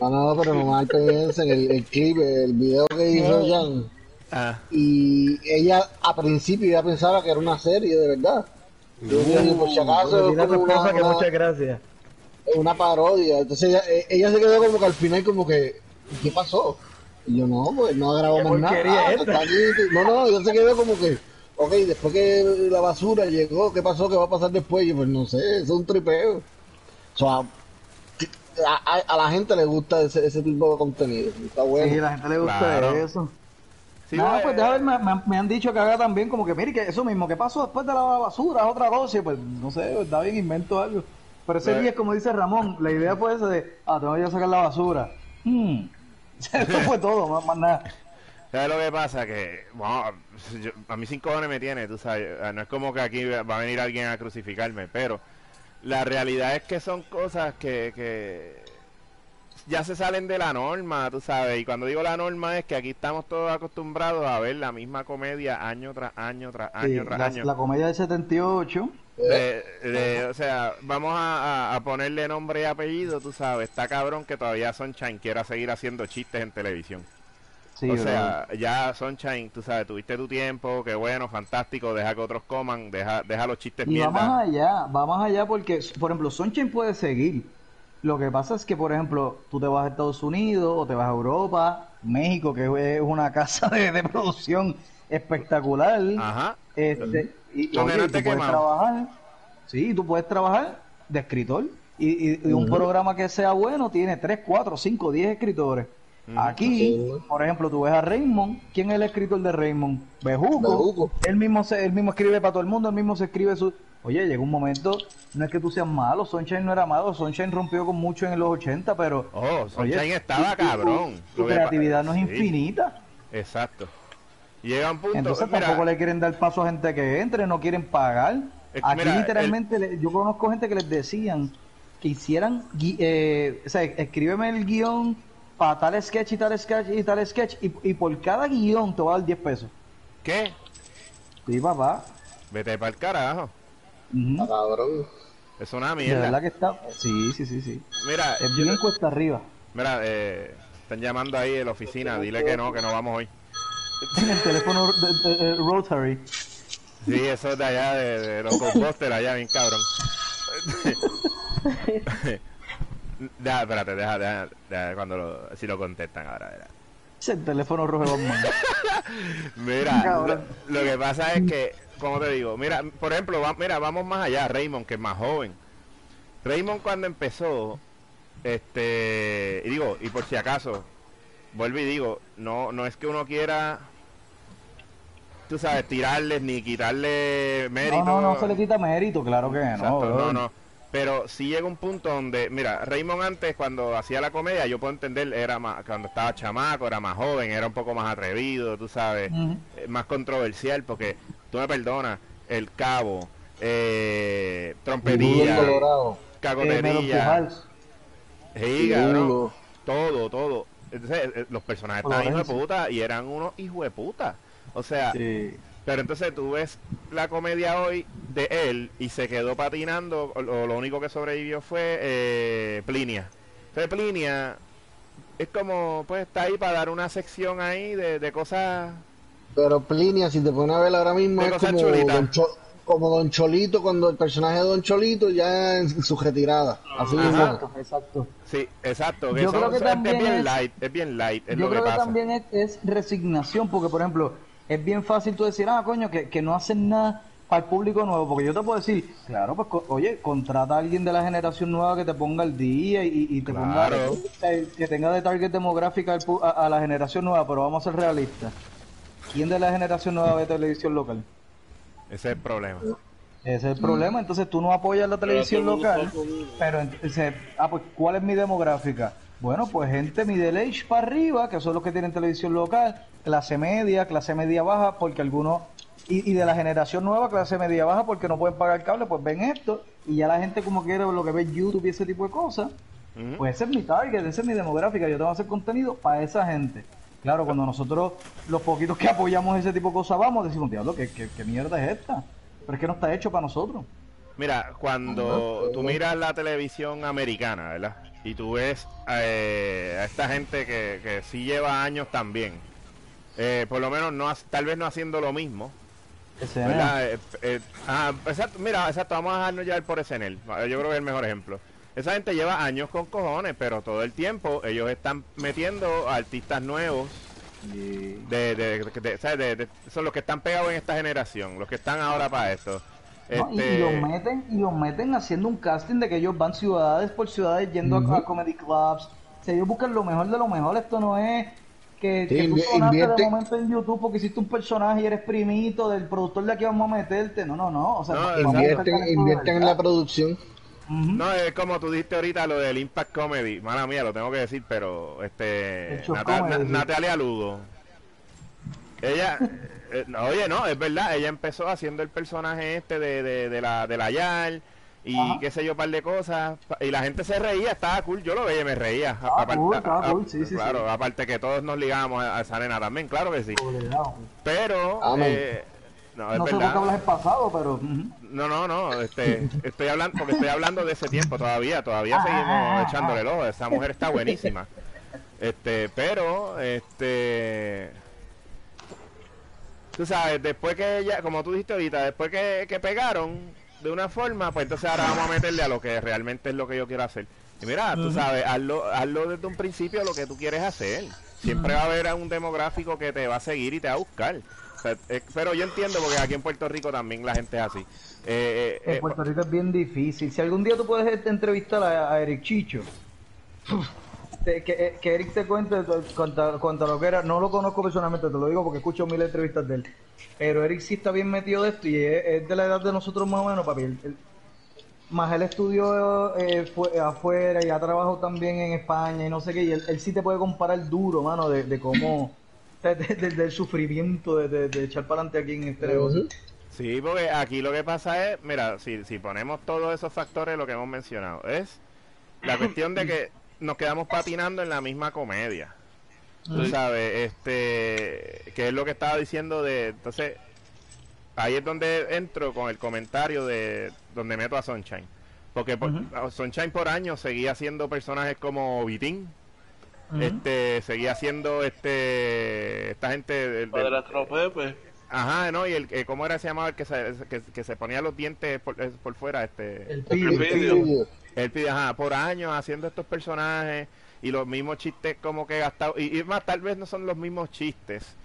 No, no, pero no mal piensen el, el clip, el video que hizo Jan. Ah, Y ella a principio ya pensaba que era una serie, de verdad. Yo dije, por si acaso, Dile a es tu como esposa una, que una- muchas gracias. una parodia. Entonces ella, eh, ella se quedó como que al final como que, ¿qué pasó? Y yo no, pues no grabó ¿Qué más nada. Ah. No, no, ella se quedó como que, ok, después que la basura llegó, ¿qué pasó? ¿Qué va a pasar después? Y yo, pues no sé, eso es un tripeo. O sea, a, a- a la gente le gusta ese, ese tipo de contenido. Está bueno. Sí, a la gente le gusta Claro. eso. Sí, Nada, pues, pues déjame ver, me, me- han dicho que haga también como que, mire, que eso mismo, que pasó después de la basura, otra y pues no sé, está bien, invento algo. Pero ese Pues- día es como dice Ramón, la idea fue esa de, ah, tengo que sacar la basura. Hmm. Eso fue todo, más, más nada. ¿Sabes lo que pasa? Que, bueno, yo- a mí sin cojones me tiene, tú sabes. eh, No es como que aquí va a venir alguien a crucificarme, pero la realidad es que son cosas que, que ya se salen de la norma, tú sabes. Y cuando digo la norma es que aquí estamos todos acostumbrados a ver la misma comedia año tras año, tras año, Sí, tras la, año. la comedia del 78, de- de- o sea, vamos a, ponerle nombre y apellido, tú sabes. Está cabrón que todavía Sunshine quiera seguir haciendo chistes en televisión. Sí, o sea, ya Sunshine, tú sabes, tuviste tu tiempo, qué bueno, fantástico, deja que otros coman, deja, deja los chistes Y va más mierda. allá, va más allá porque, por ejemplo, Sunshine puede seguir. Lo que pasa es que, por ejemplo, tú te vas a Estados Unidos o te vas a Europa, México, que es una casa de, de producción espectacular. Ajá. Este, y, oye, no tú te puedes trabajar, sí, tú puedes trabajar de escritor. Y, y- y un programa que sea bueno tiene 3, 4, 5, 10 escritores. Aquí, por ejemplo, tú ves a Raymond. ¿Quién es el escritor de Raymond? Bejuco. Bejuco. Él mismo, se, él mismo escribe para todo el mundo, él mismo se escribe su... Oye, llega un momento, no es que tú seas malo, Sunshine no era malo, Sunshine rompió con mucho en los 80, pero... Oh, Sunshine oye, estaba tu- cabrón. Tu creatividad no es sí, infinita. Exacto. Llega un punto. Entonces mira, tampoco le quieren dar paso a gente que entre, no quieren pagar. Es- Aquí mira, literalmente yo conozco gente que les decían que hicieran, eh, o sea, escríbeme el guion para tal sketch y tal sketch y tal sketch y, y por cada guion te va a dar 10 pesos. ¿Qué? Sí, papá. Vete para el carajo. Cabrón. Es una De verdad mierda. que está. Sí, sí, sí, sí. Mira, Es yo bien te- cuesta arriba. mira, eh, están llamando ahí en la oficina. Dile que no, que no vamos hoy. En el teléfono de- de- de Rotary. Sí, eso es de allá, de, de los Ghostbusters, allá, bien cabrón. Deja, espérate, deja, deja, deja cuando lo, si lo contestan ahora. Es el teléfono rojo de. Mira, lo que pasa es que, como te digo, mira, por ejemplo, va- mira, vamos más allá, Raymond, que es más joven. Raymond cuando empezó, este, y digo, y por si acaso, vuelvo y digo, no, no es que uno quiera, tú sabes, tirarles ni quitarle mérito. No, no, no se le quita mérito, claro que no. Exacto, no. Pero sí llega un punto donde, mira, Raymond antes cuando hacía la comedia, yo puedo entender, era más, cuando estaba chamaco, era más joven, era un poco más atrevido, tú sabes, eh, más controversial, porque tú me perdonas, el cabo, eh, trompetilla, Colorado. Eh, sí, cabrón, todo, todo. Entonces, eh, los personajes estaban hijos de puta y eran unos hijos de puta. O sea, Sí. pero entonces tú ves la comedia hoy de él y se quedó patinando, o lo, lo único que sobrevivió fue eh, Plinia. Entonces Plinia es como, pues está ahí para dar una sección ahí de, de cosas... Pero Plinia, si te pones a ver ahora mismo, es como. Don, Cho- como Don Cholito, cuando el personaje de Don Cholito ya en su retirada. Así Ajá. mismo. Exacto, exacto. Sí, exacto. Que Yo son- creo que son- es también bien es- light, es bien light, es Yo lo que creo que, pasa. también es, es resignación, porque por ejemplo, es bien fácil tú decir, ah, coño, que, que no hacen nada para el público nuevo, porque yo te puedo decir, claro, pues co- oye, contrata a alguien de la generación nueva que te ponga al día y, y te ponga, Claro. que tenga de target demográfica a la generación nueva, pero vamos a ser realistas. ¿Quién de la generación nueva ve televisión local? Ese es el problema. Ese es el problema, entonces tú no apoyas la televisión local, pero entonces, ah, pues ¿cuál es mi demográfica? Bueno, pues gente middle age para arriba, que son los que tienen televisión local, clase media, clase media baja, porque algunos, y, y de la generación nueva, clase media baja, porque no pueden pagar cable, pues ven esto, y ya la gente como quiere lo que ve YouTube y ese tipo de cosas, pues ese es mi target, esa es mi demográfica, yo tengo que hacer contenido para esa gente. Claro, cuando nosotros, los poquitos que apoyamos ese tipo de cosas, vamos, decimos, diablo, ¿qué, qué, qué mierda es esta? Pero es que no está hecho para nosotros. Mira, cuando tú miras la televisión americana, ¿verdad? Y tú ves eh, a esta gente que, que sí lleva años también, eh, por lo menos no tal vez no haciendo lo mismo, ¿verdad? Eh, eh, ah, exacto, mira, exacto, vamos a dejarnos llevar por SNL, yo creo que es el mejor ejemplo. Esa gente lleva años con cojones, pero todo el tiempo ellos están metiendo a artistas nuevos de, de, de- de- de- de- son los que están pegados en esta generación, los que están ahora para esto. No, y, Este, y los meten y los meten haciendo un casting de que ellos van ciudades por ciudades yendo a- a, comedy clubs. O sea, ellos buscan lo mejor de lo mejor. Esto no es que, Sí, que tú sonaste invierte- de momento en YouTube porque hiciste un personaje y eres primito del productor de aquí vamos a meterte. No, no, no. O sea, No, Invierten, invierten en la producción. No, es como tú dijiste ahorita lo del Impact Comedy. Mala mía, lo tengo que decir, pero este. El show Nata- comedy, Na- sí. Natalia Ludo. Ella. eh, no, oye, no, es verdad. Ella empezó haciendo el personaje este de, de, de la, de la Yal. Y Ajá. qué sé yo, par de cosas. Y la gente se reía, estaba cool. Yo lo veía y me reía. Estaba Aparte- cool, estaba a- cool, sí, sí, Claro, sí. aparte que todos nos ligábamos a, a esa nena también, claro que sí. Obligado. Pero Amén. eh, No, es No sé por qué verdad. hablas el pasado, pero... No, no, no, este, estoy hablando, porque estoy hablando de ese tiempo todavía, todavía Ah, ah, seguimos ah, echándole el ojo, esa mujer está buenísima. Este, pero, este, tú sabes, después que ella, como tú dijiste ahorita, después que, que pegaron de una forma, pues entonces ahora vamos a meterle a lo que realmente es lo que yo quiero hacer. Y mira, tú sabes, hazlo, hazlo desde un principio lo que tú quieres hacer. Siempre va a haber a un demográfico que te va a seguir y te va a buscar. Eh, pero yo entiendo porque aquí en Puerto Rico también la gente es así. Eh, eh, En eh, Puerto Rico es bien difícil. Si algún día tú puedes entrevistar a, a Eric Chicho, te- que, que Eric te cuente cuánto, cuánto lo que era. No lo conozco personalmente, te lo digo porque escucho de entrevistas de él. Pero Eric sí está bien metido de esto y es, es de la edad de nosotros más o menos, papi. Él- él- más él estudió eh, fue, afuera y ha trabajado también en España y no sé qué. Y él, él sí te puede comparar duro, mano, de, de cómo. De- de- de- del sufrimiento de, de- de echar para adelante aquí en este negocio. Sí, porque aquí lo que pasa es, mira, si, si ponemos todos esos factores, lo que hemos mencionado, es la cuestión de que nos quedamos patinando en la misma comedia. Tú sabes, este, que es lo que estaba diciendo de, entonces, ahí es donde entro con el comentario de donde meto a Sunshine. Porque por- Sunshine por años seguía haciendo personajes como Vitín, Este, seguía haciendo este, esta gente del- del- Padrastro Pepe. Ajá, no, y el que, ¿cómo era se llamaba el que se, que, que se ponía los dientes por, eh, por fuera? Este, El Pide. él pide, ajá, por años haciendo estos personajes y los mismos chistes como que gastado, y, y más, tal vez no son los mismos chistes,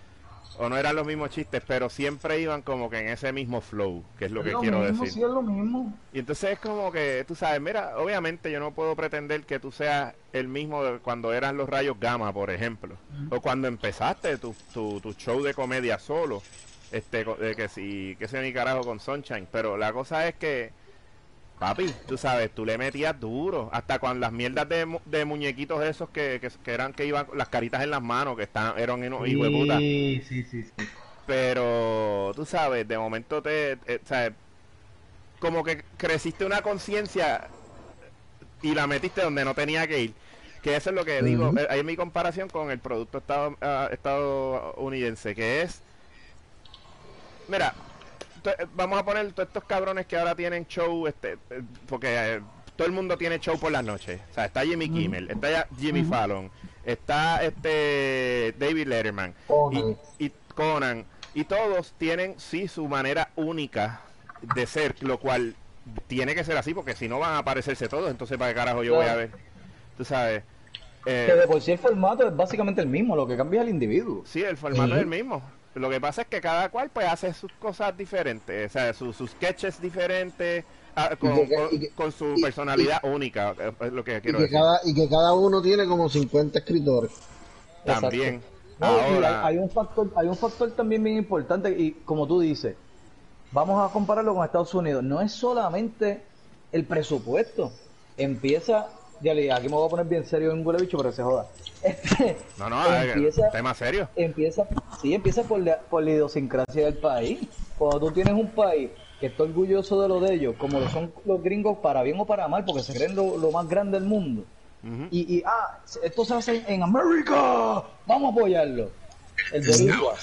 o no eran los mismos chistes, pero siempre iban como que en ese mismo flow, que es lo Es que lo quiero mismo, decir. sí, es lo mismo. Y entonces es como que, tú sabes, mira, obviamente yo no puedo pretender que tú seas el mismo de cuando eran los rayos gamma, por ejemplo, o cuando empezaste tu, tu, tu show de comedia solo, este, de que si, que sea mi carajo con Sunshine, pero la cosa es que, papi, tú sabes, tú le metías duro, hasta con las mierdas de, mu- de muñequitos esos que, que, que eran que iban las caritas en las manos, que están, eran unos hijos de puta. Sí, sí, sí, sí. Pero tú sabes, de momento te, eh, sabes, como que creciste una conciencia y la metiste donde no tenía que ir. Que eso es lo que digo, ahí es mi comparación con el producto estado, ah, estadounidense, que es, mira, vamos a poner todos estos cabrones que ahora tienen show, este, eh, porque eh, todo el mundo tiene show por las noches. O sea, está Jimmy Kimmel, está Jimmy Fallon, está este David Letterman Conan. y, y Conan y todos tienen sí su manera única de ser, lo cual tiene que ser así porque si no van a aparecerse todos, entonces para qué carajo yo voy a ver. Tú sabes. eh, Que de por sí el formato es básicamente el mismo, lo que cambia es el individuo. Sí, el formato es el mismo. Lo que pasa es que cada cual pues hace sus cosas diferentes, o sea, sus, sus sketches diferentes, ah, con, Y que- con- y que- con su y- personalidad única, es lo que Y quiero que, decir. cada, y que cada uno tiene como 50 escritores. También. No, y Ahora, hay, hay un factor, hay un factor también bien importante y como tú dices, vamos a compararlo con Estados Unidos. No es solamente el presupuesto. Empieza, ya le aquí me voy a poner bien serio en un huele bicho, pero que se joda. Este, no, no, empieza, tema serio. empieza, sí, empieza por la, por la idiosincrasia del país. Cuando tú tienes un país que está orgulloso de lo de ellos, como lo son los gringos para bien o para mal, porque se creen lo, lo más grande del mundo. Y, y, ah, esto se hace en América, vamos a apoyarlo. El boricua.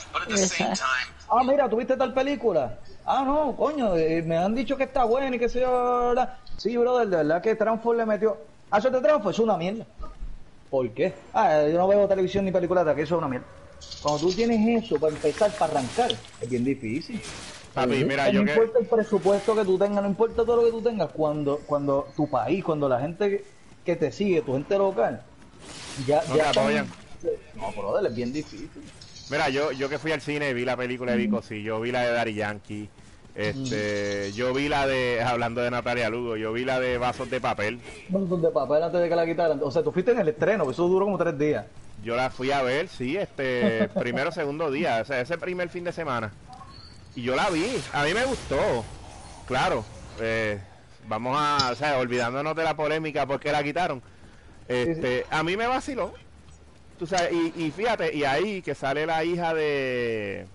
Ah, mira, ¿tuviste tal película? Ah, no, coño, eh, me han dicho que está buena y que sea verdad. Sí, brother, de verdad que Transform le metió. Ah, eso de Transform es una mierda. ¿Por qué? Ah, yo no veo televisión ni películas de que eso es una mierda. Cuando tú tienes eso para empezar, para arrancar, es bien difícil. Papi, mira, no yo que... importa el presupuesto que tú tengas, no importa todo lo que tú tengas, cuando, cuando tu país, cuando la gente que, que te sigue, tu gente local, ya, No ya te están- apoyan. No, brother, es bien difícil. Mira, yo, yo que fui al cine, vi la película de Vico, sí, yo vi la de Daddy Yankee, este, yo vi la de, hablando de Natalia Lugo, yo vi la de Vasos de Papel, montón de papel antes de que la quitaran. O sea, tú fuiste en el estreno, que eso duró como tres días. yo la fui a ver, sí, este, primero segundo día, o sea, ese primer fin de semana, y yo la vi, a mí me gustó, claro, eh, vamos a, o sea, olvidándonos de la polémica porque la quitaron, este, a mí me vaciló, tú sabes, y, y fíjate, y ahí que sale la hija de...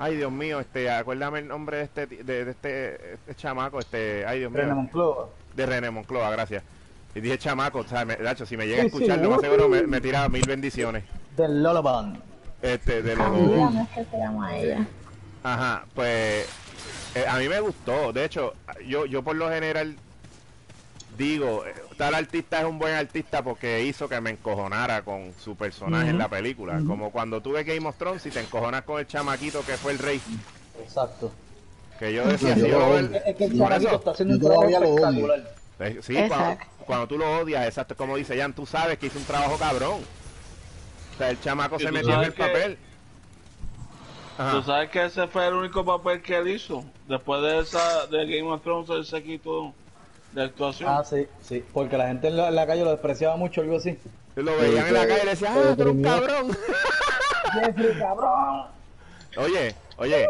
Ay, Dios mío, este, acuérdame el nombre de este, de, de este, este chamaco, este, ay, Dios mío, René Monclova. de René Moncloa, gracias. Y dije chamaco, o sea, me, Nacho, si me llega a sí, escuchar, lo más seguro me, me tira mil bendiciones. Del Lullaby. Este, de los Camila, no es que se llama ella. Ajá, pues eh, a mí me gustó. De hecho, yo, yo por lo general digo, eh, tal artista es un buen artista porque hizo que me encojonara con su personaje en la película. Como cuando tuve Game of Thrones y te encojonas con el chamaquito que fue el rey. Exacto. Que yo decía, yo lo yo- odio. Es que el chamaquito está haciendo un trabajo lo espectacular. Eh, Sí, cuando, tú lo odias, exacto, como dice Jan, tú sabes que hizo un trabajo cabrón. O sea, el chamaco se metió en el que- papel. Ajá. Tú sabes que ese fue el único papel que él hizo. Después de esa de Game of Thrones, él se quitó de actuación. Ah, sí, sí. Porque la gente en la, en la calle lo despreciaba mucho, algo así. Lo veían en la calle y le decían, ah, tú eres un cabrón. Jeffrey, cabrón. Oye, oye.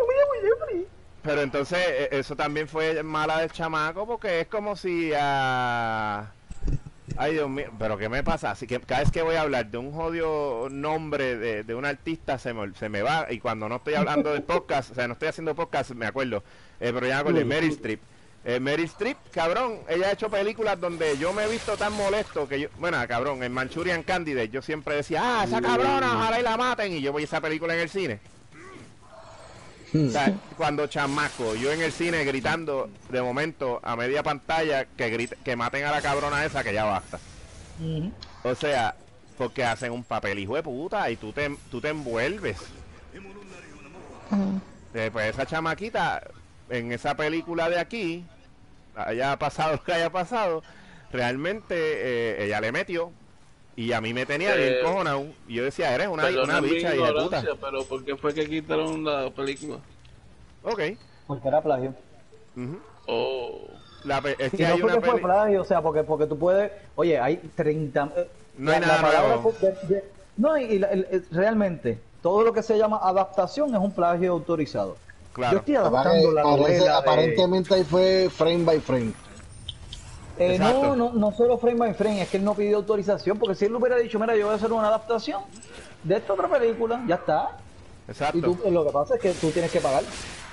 Pero entonces eh, eso también fue mala del chamaco porque es como si a... Ay, Dios mío, pero ¿qué me pasa? Así que cada vez que voy a hablar de un jodido nombre de, de un artista se me, se me va y cuando no estoy hablando de podcast, o sea, no estoy haciendo podcast, me acuerdo. Eh, pero ya me de Meryl Streep. Eh, Meryl Streep, cabrón, ella ha hecho películas donde yo me he visto tan molesto que yo, bueno, cabrón, en Manchurian Candidate yo siempre decía, ah, esa cabrona, ojalá y la maten y yo voy a esa película en el cine. O sea, cuando chamaco, yo en el cine gritando de momento a media pantalla que grite- que maten a la cabrona esa que ya basta. O sea, porque hacen un papel hijo de puta y tú te, tú te envuelves. Eh, pues esa chamaquita en esa película de aquí, haya pasado lo que haya pasado, realmente eh, ella le metió y a mí me tenía bien Eh, cojonado. Y yo decía, eres una, una bicha hija de puta. pero ¿por qué fue que quitaron la película? Ok. Porque era plagio. ujú. Oh, La es Si que no hay fue una fue plagio, o sea, porque, porque tú puedes. Oye, hay 30. eh, No hay la- nada la palabra nuevo. fue- de- de- no, y, y la- el- realmente, todo lo que se llama adaptación es un plagio autorizado. Claro. Yo estoy adaptando la Parece- novela. de- aparentemente ahí fue frame by frame. Eh, no, no, no solo frame by frame, es que él no pidió autorización, porque si él le hubiera dicho, mira, yo voy a hacer una adaptación de esta otra película, ya está. Exacto. Y tú, lo que pasa es que tú tienes que pagar.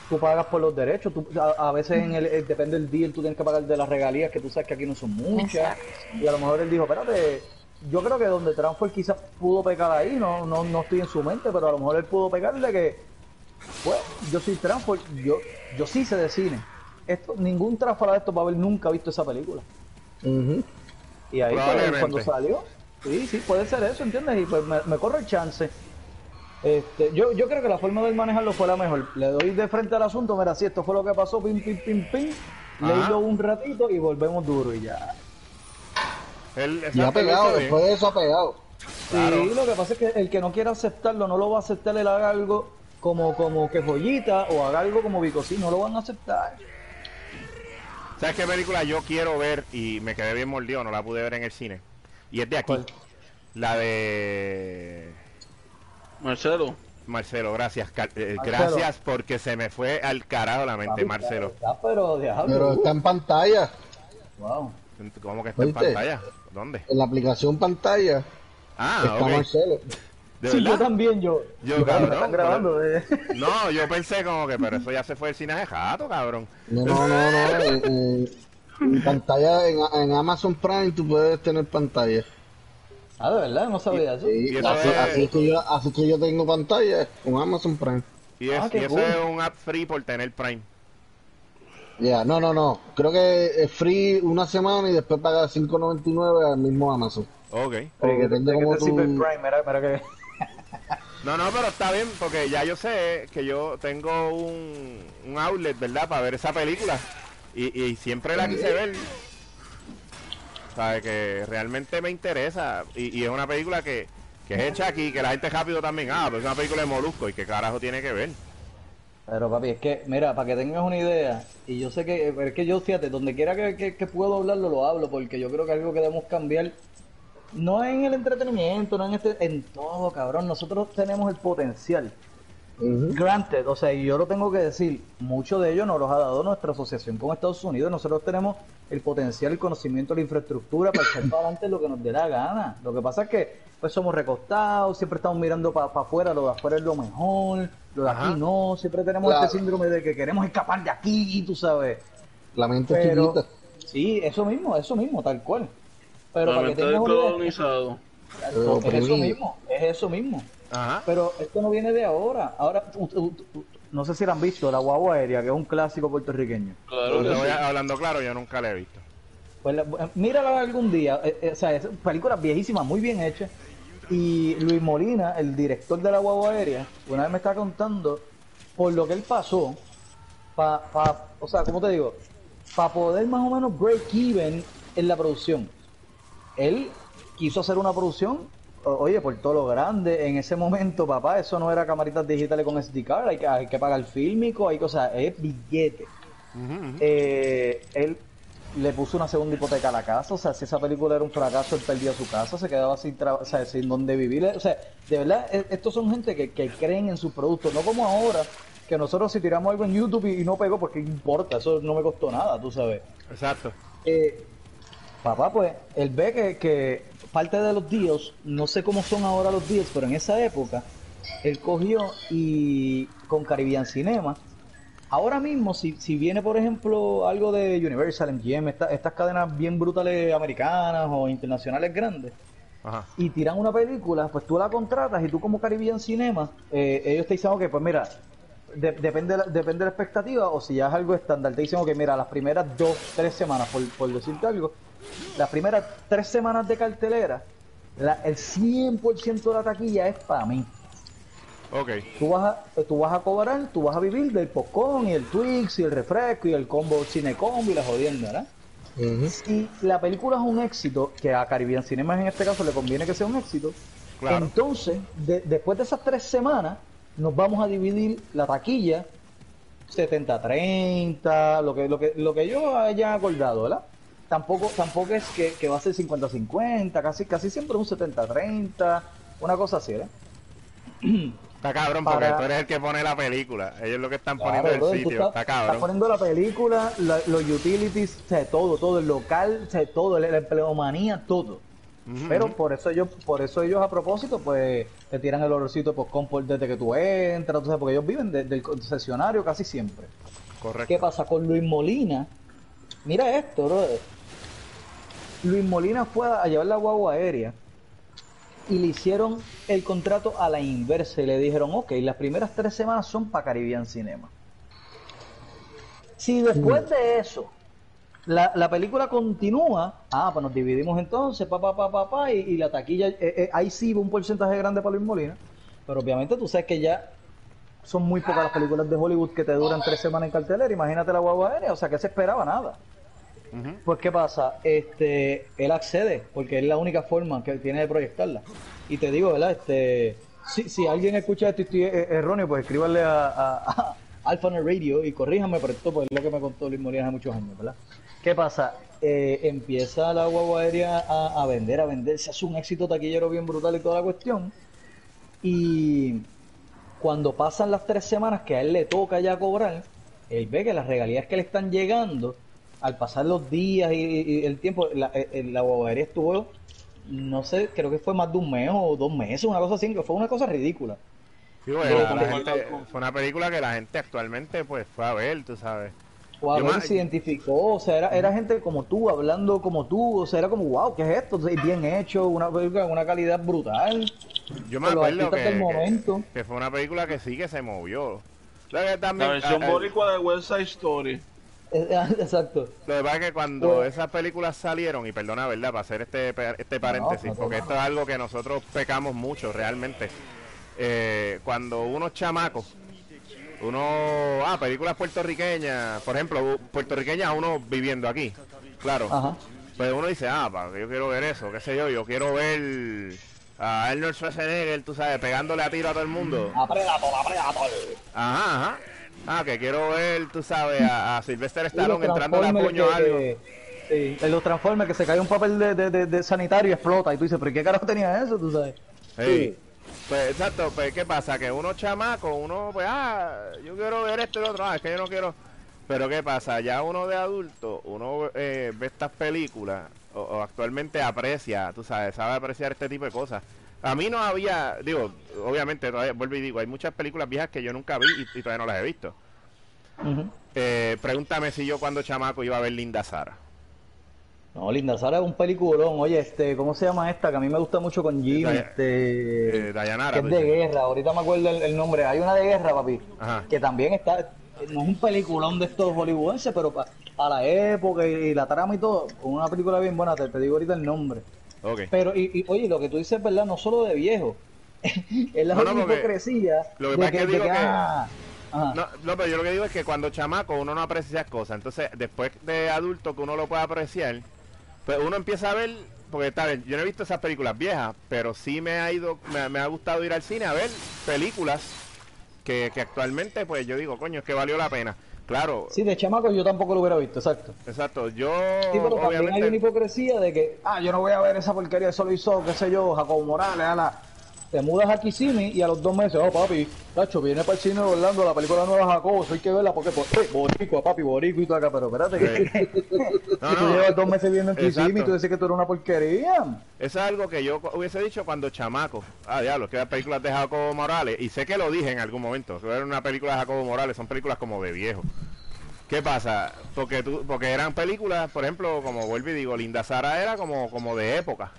Tú pagas por los derechos. Tú, a, a veces en el, eh, depende del deal, tú tienes que pagar de las regalías, que tú sabes que aquí no son muchas. Y a lo mejor él dijo, espérate, yo creo que donde Transfer quizás pudo pecar ahí, no, no, no estoy en su mente, pero a lo mejor él pudo pecarle que, pues, yo soy Transfer, yo, yo sí sé de cine. Esto, ningún Transfer de esto va a haber nunca visto esa película. Y ahí pues, cuando salió, sí, sí, puede ser eso, ¿entiendes? Y pues me, me corro el chance. Este, yo, yo creo que la forma de él manejarlo fue la mejor. Le doy de frente al asunto, mira, si esto fue lo que pasó, pim, pim, pim, pim, Ajá. leílo un ratito y volvemos duro y ya. Él, Y ha pegado, después de eso ha pegado. Claro. Sí, lo que pasa es que el que no quiera aceptarlo, no lo va a aceptar, él haga algo como, como que joyita o haga algo como Vicosí, no lo van a aceptar. ¿Sabes qué película yo quiero ver y me quedé bien mordido? No la pude ver en el cine. Y es de aquí. ¿Cuál? La de Marcelo. Marcelo, gracias. Eh, Marcelo. Gracias porque se me fue al carajo la mente, Marcelo. Pero está en pantalla. Wow. ¿Cómo que está en pantalla? ¿Dónde? En la aplicación pantalla Ah, está. Marcelo. ¿De Sí, yo también, yo. Yo, Yo, cabrón, están grabando. eh. No, yo pensé como que, pero eso ya se fue el cine de jato, cabrón. No, no, no, no. En, en- en pantalla, en, en Amazon Prime tú puedes tener pantalla. Ah, de verdad, no sabía eso. Sí, Y eso así, es- así que yo, así que yo tengo pantalla con Amazon Prime. Y, es, Ah, eso es un app free por tener Prime. Ya, no, no, no. Creo que es free una semana y después pagas 5.99 al mismo Amazon. Ok. Pero depende ¿De qué cómo te sirve el tú... Prime? Mira, mira que... No, no, pero está bien, porque ya yo sé que yo tengo un, un outlet, ¿verdad? Para ver esa película. Y, y siempre la quise ver. Sabe que realmente me interesa. Y, y es una película que, que es hecha aquí, que la gente rápido también, ah, pues es una película de Molusco. ¿Y qué carajo tiene que ver? Pero papi, es que, mira, para que tengas una idea, y yo sé que, es que yo, fíjate, donde quiera que, que- que puedo hablarlo, lo hablo, porque yo creo que algo que debemos cambiar, no en el entretenimiento, no en este, en todo, cabrón, nosotros tenemos el potencial. Granted, o sea, y yo lo tengo que decir, mucho de ello nos los ha dado nuestra asociación con Estados Unidos. Nosotros tenemos el potencial, el conocimiento, la infraestructura para echar para adelante lo que nos dé la gana. Lo que pasa es que pues somos recostados, siempre estamos mirando para afuera, lo de afuera es lo mejor, lo de Ajá. aquí no, siempre tenemos este síndrome de que queremos escapar de aquí, tú sabes. La mente Pero, sí, eso mismo, eso mismo, tal cual. Pero para que tengas colonizado. es eso mismo, es eso mismo. Ajá. Pero esto no viene de ahora. Ahora, no sé si la han visto, La Guagua Aérea, que es un clásico puertorriqueño. Claro voy a- hablando claro, yo nunca la he visto. Pues la- mírala algún día, eh, eh, o sea, es película viejísima, muy bien hecha. Y Luis Molina, el director de La Guagua Aérea, una vez me está contando por lo que él pasó, pa, pa, o sea, ¿cómo te digo? Para poder más o menos break even en la producción. Él quiso hacer una producción, oye, por todo lo grande, en ese momento, papá, eso no era camaritas digitales con SD card, hay que, hay que pagar fílmico, hay cosas, es billete. Eh, él le puso una segunda hipoteca a la casa, o sea, si esa película era un fracaso, él perdía su casa, se quedaba sin, o sea, sin donde vivir, o sea, de verdad, e- estos son gente que, que creen en sus productos, no como ahora, que nosotros si tiramos algo en YouTube y, y no pegó, porque importa, eso no me costó nada, tú sabes. Exacto. Eh, papá, pues, él ve que, que parte de los deals, no sé cómo son ahora los deals, pero en esa época, él cogió y con Caribbean Cinema, ahora mismo, si, si viene, por ejemplo, algo de Universal, MGM, esta- estas cadenas bien brutales americanas o internacionales grandes, Ajá. y tiran una película, pues tú la contratas y tú como Caribbean Cinema, eh, ellos te dicen, ok, pues mira, de- depende, de la, depende de la expectativa o si ya es algo estándar, te dicen, ok, mira, las primeras dos, tres semanas, por, por decirte algo, las primeras tres semanas de cartelera, la- el 100% de la taquilla es para mí. Ok. Tú vas, a, tú vas a cobrar, tú vas a vivir del popcorn y el Twix y el refresco y el combo cine combo y la jodienda, ¿verdad? Ujú. Si la película es un éxito, que a Caribbean Cinemas en este caso le conviene que sea un éxito, Claro. entonces, de- después de esas tres semanas, nos vamos a dividir la taquilla 70-30, lo que, lo, que, lo que yo haya acordado, ¿verdad? Tampoco, tampoco es que, que va a ser 50-50, casi, casi siempre un 70-30, una cosa así, ¿verdad? Está cabrón porque Para- tú eres el que pone la película. Ellos lo que están Claro, poniendo el sitio. Está estás cabrón. poniendo la película, la- los utilities, o sea, todo, todo, el local, o sea, todo, la empleomanía, todo. Pero por eso ellos, por eso ellos a propósito, pues, te tiran el olorcito por confort desde que tú entras, tú sabes, porque ellos viven de- del concesionario casi siempre. Correcto. ¿Qué pasa con Luis Molina? Mira esto, brother. Luis Molina fue a llevar la guagua aérea y le hicieron el contrato a la inversa y le dijeron, ok, las primeras tres semanas son para Caribbean Cinema. Si después de eso la, la película continúa, ah, pues nos dividimos entonces, pa, pa, pa, pa, pa, y, y la taquilla, eh, eh, ahí sí va un porcentaje grande para Luis Molina, pero obviamente tú sabes que ya son muy pocas las películas de Hollywood que te duran tres semanas en cartelera, imagínate la guagua aérea, o sea que se esperaba nada. Pues qué pasa, este, él accede, porque es la única forma que tiene de proyectarla. Y te digo, ¿verdad? Este, si, si alguien escucha esto y eh, erróneo, pues escríbanle a, a, a Alphanet Radio y corríjame, pero esto pues, es lo que me contó Luis Molina hace muchos años, ¿verdad? ¿Qué pasa? Eh, empieza la guagua aérea a, a vender, a vender, se hace un éxito taquillero bien brutal y toda la cuestión. Y cuando pasan las tres semanas que a él le toca ya cobrar, él ve que las regalías que le están llegando, al pasar los días y, el tiempo, la, eh, la guaguaría estuvo, no sé, creo que fue más de un mes o dos meses, una cosa así, que fue una cosa ridícula. Sí, la- gente- fue una película que la gente actualmente pues fue a ver, tú sabes. O a Yo ver ma- se identificó, o sea, era, era gente como tú, hablando como tú, o sea, era como, wow, ¿qué es esto? Bien hecho, una película con una calidad brutal. Yo me acuerdo que, del momento. que- que fue una película que sí que se movió. Que La versión eh, boricua de West Side Story. Exacto. Lo que pasa es que cuando Pues- esas películas salieron, y perdona, ¿verdad? Para hacer este, este paréntesis, no, no, porque no. esto es algo que nosotros pecamos mucho realmente. Eh, cuando unos chamacos, uno, ah, películas puertorriqueñas, por ejemplo, puertorriqueñas, uno viviendo aquí, claro. Ajá. Pues uno dice, ah, pa, yo quiero ver eso, qué sé yo, yo quiero ver a Arnold Schwarzenegger, tú sabes, pegándole a tiro a todo el mundo. A Predator, a Predator. Ajá, ajá. Ah, que quiero ver, tú sabes, a, a Sylvester Stallone entrando a puño a que- algo. que- sí, en los Transformers que se cae un papel de, de- de- de sanitario y explota. Y tú dices, ¿pero qué carajo tenía eso? Tú sabes. Sí. Pues exacto, pues ¿qué pasa? Que uno chamaco, uno pues, ah, yo quiero ver esto y lo otro, ah, es que yo no quiero... Pero ¿qué pasa? Ya uno de adulto, uno eh, ve estas películas o, o actualmente aprecia, tú sabes, sabe apreciar este tipo de cosas. A mí no había, digo, obviamente, todavía vuelvo y digo, hay muchas películas viejas que yo nunca vi y, y todavía no las he visto. Eh, pregúntame si yo cuando chamaco iba a ver Linda Sara. No, Linda Sara es un peliculón. Oye, este, ¿cómo se llama esta? Que a mí me gusta mucho con Jimmy, este... Eh, Dayanara, que es de guerra, ahorita me acuerdo el, el nombre. Hay una de guerra, papi, Ajá. que también está... No es un peliculón de estos hollywoodenses, pero pa- a la época y, y la trama y todo, una película bien buena, te, te digo ahorita el nombre. Pero, y, y, oye, lo que tú dices es verdad, no solo de viejo. es la No, no, hipocresía lo que pasa es que digo que- ah, no, pero yo lo que digo es que cuando chamaco uno no aprecia esas cosas. Entonces, después de adulto que uno lo puede apreciar, pues uno empieza a ver, porque está bien, yo no he visto esas películas viejas, pero sí me ha ido, me, me ha gustado ir al cine a ver películas que, que actualmente, pues yo digo, coño, es que valió la pena. Claro, Sí, de chamaco yo tampoco lo hubiera visto, exacto. exacto. Yo, Sí, pero también hay una obviamente, hipocresía de que, ah, yo no voy a ver esa porquería, eso lo hizo, qué sé yo, Jacobo Morales, ala. Te mudas a Kissimmee y a los dos meses, oh papi, Tacho, viene para el cine de Orlando la película nueva Jacobo, eso hay que verla porque, pues, eh, boricua, papi, boricua y todo acá, pero espérate que No, si tú llevas dos meses viendo en Kissimmee y tú dices que tú eres una porquería. Eso es algo que yo hubiese dicho cuando chamaco. Ah, diablo, que las películas de Jacobo Morales. Y sé que lo dije en algún momento. Que era una película de Jacobo Morales, son películas como de viejo. ¿Qué pasa? Porque tú, porque eran películas, por ejemplo, como vuelvo y digo, Linda Sara era como, como de época.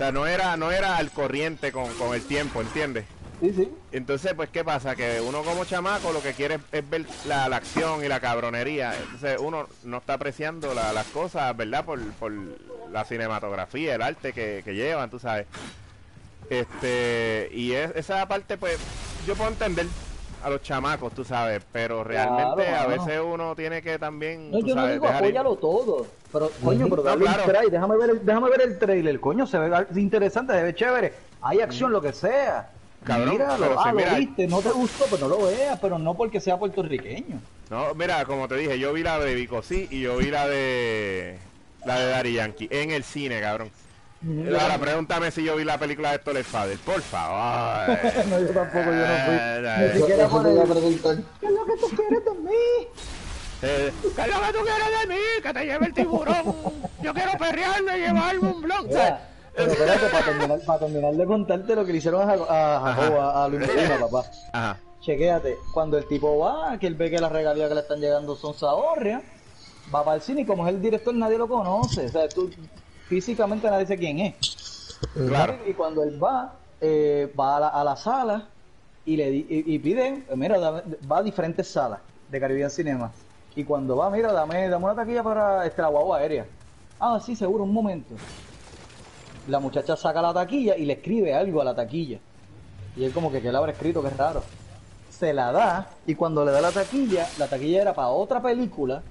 O sea, no era, no era al corriente con, con el tiempo, ¿entiendes? Sí, sí. Entonces, pues, ¿qué pasa? Que uno como chamaco lo que quiere es, es ver la, la acción y la cabronería. Entonces, uno no está apreciando la- las cosas, ¿verdad? Por, por la cinematografía, el arte que, que llevan, tú sabes. Este, y es- esa parte, pues, yo puedo entender a los chamacos, tú sabes, pero realmente a veces uno tiene que también, No, tú yo no digo ir. apóyalo todo. Pero, coño, pero No, dale claro. un try, déjame ver, el, déjame ver el trailer, coño, se ve interesante, se ve chévere. Hay acción, lo que sea. Cabrón, Míralo, pero ah, si lo mira- viste, no te gustó, pues no lo veas, pero no porque sea puertorriqueño. No, mira, como te dije, yo vi la de Vicosí y yo vi la de la de Dari Yankee en el cine, cabrón. Ahora pregúntame si yo vi la película de Toller Father, por favor. no, yo tampoco, yo no fui. Eh, Ni eh, siquiera Eso por te iba a el... preguntar. ¿Qué es lo que tú quieres de mí? eh, ¿Qué es lo que tú quieres de mí? Que te lleve el tiburón. Yo quiero perrearme y llevarme un blog. Pero espérate, para terminar, para terminar de contarte lo que le hicieron a, a a, a Luis Molina, papá. Ajá. Chequéate, cuando el tipo va, que él ve que las regalías que le están llegando son zahorrias, va para el cine y como es el director nadie lo conoce, o sea, tú físicamente nadie sabe quién es. Claro. Y cuando él va, eh, va a la, a la sala y le di- y, y pide, eh, mira, dame- va a diferentes salas de Caribbean Cinema. Y cuando va, mira, dame, dame una taquilla para este, la guagua aérea. Ah, sí, seguro, un momento. La muchacha saca la taquilla y le escribe algo a la taquilla. Y él como que, ¿qué le habrá escrito? Qué raro. Se la da y cuando le da la taquilla, la taquilla era para otra película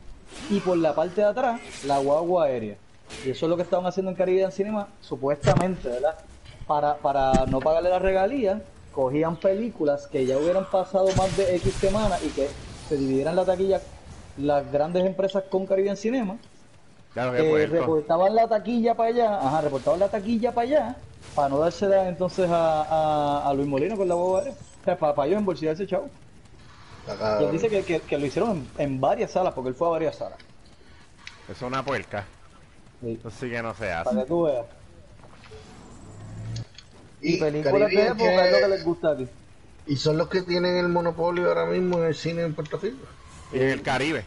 y por la parte de atrás, la guagua aérea. Y eso es lo que estaban haciendo en Caribbean Cinema, supuestamente, ¿verdad? Para, para no pagarle la regalía, cogían películas que ya hubieran pasado más de X semanas y que se dividieran la taquilla las grandes empresas con Caribbean Cinema Claro que eh, puerco. reportaban la taquilla para allá, ajá, reportaban la taquilla para allá, para no dársela entonces a, a, a Luis Molina con la boba. O sea, para, para ellos embolsillar ese chavo. Y él dice que, que, que lo hicieron en, en varias salas, porque él fue a varias salas. Eso es una puerca. Sí, Eso sí que no se hace. para que tú veas. Y, Y películas de época es lo que- les gusta aquí. y son los que tienen el monopolio ahora mismo en el cine en Puerto Rico. Y en el Caribe.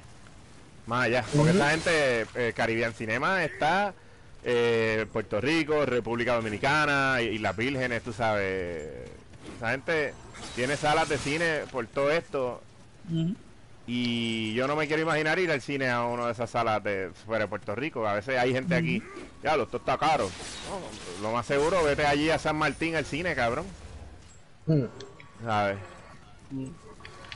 Más allá. Porque esa gente, eh, Caribbean Cinema está eh, Puerto Rico, República Dominicana y, y las Vírgenes, tú sabes. Esa gente tiene salas de cine por todo esto. Y yo no me quiero imaginar ir al cine a una de esas salas de fuera de Puerto Rico. A veces hay gente aquí, ya, esto está caro. No, lo más seguro, vete allí a San Martín al cine, cabrón. Hmm. ¿Sabes?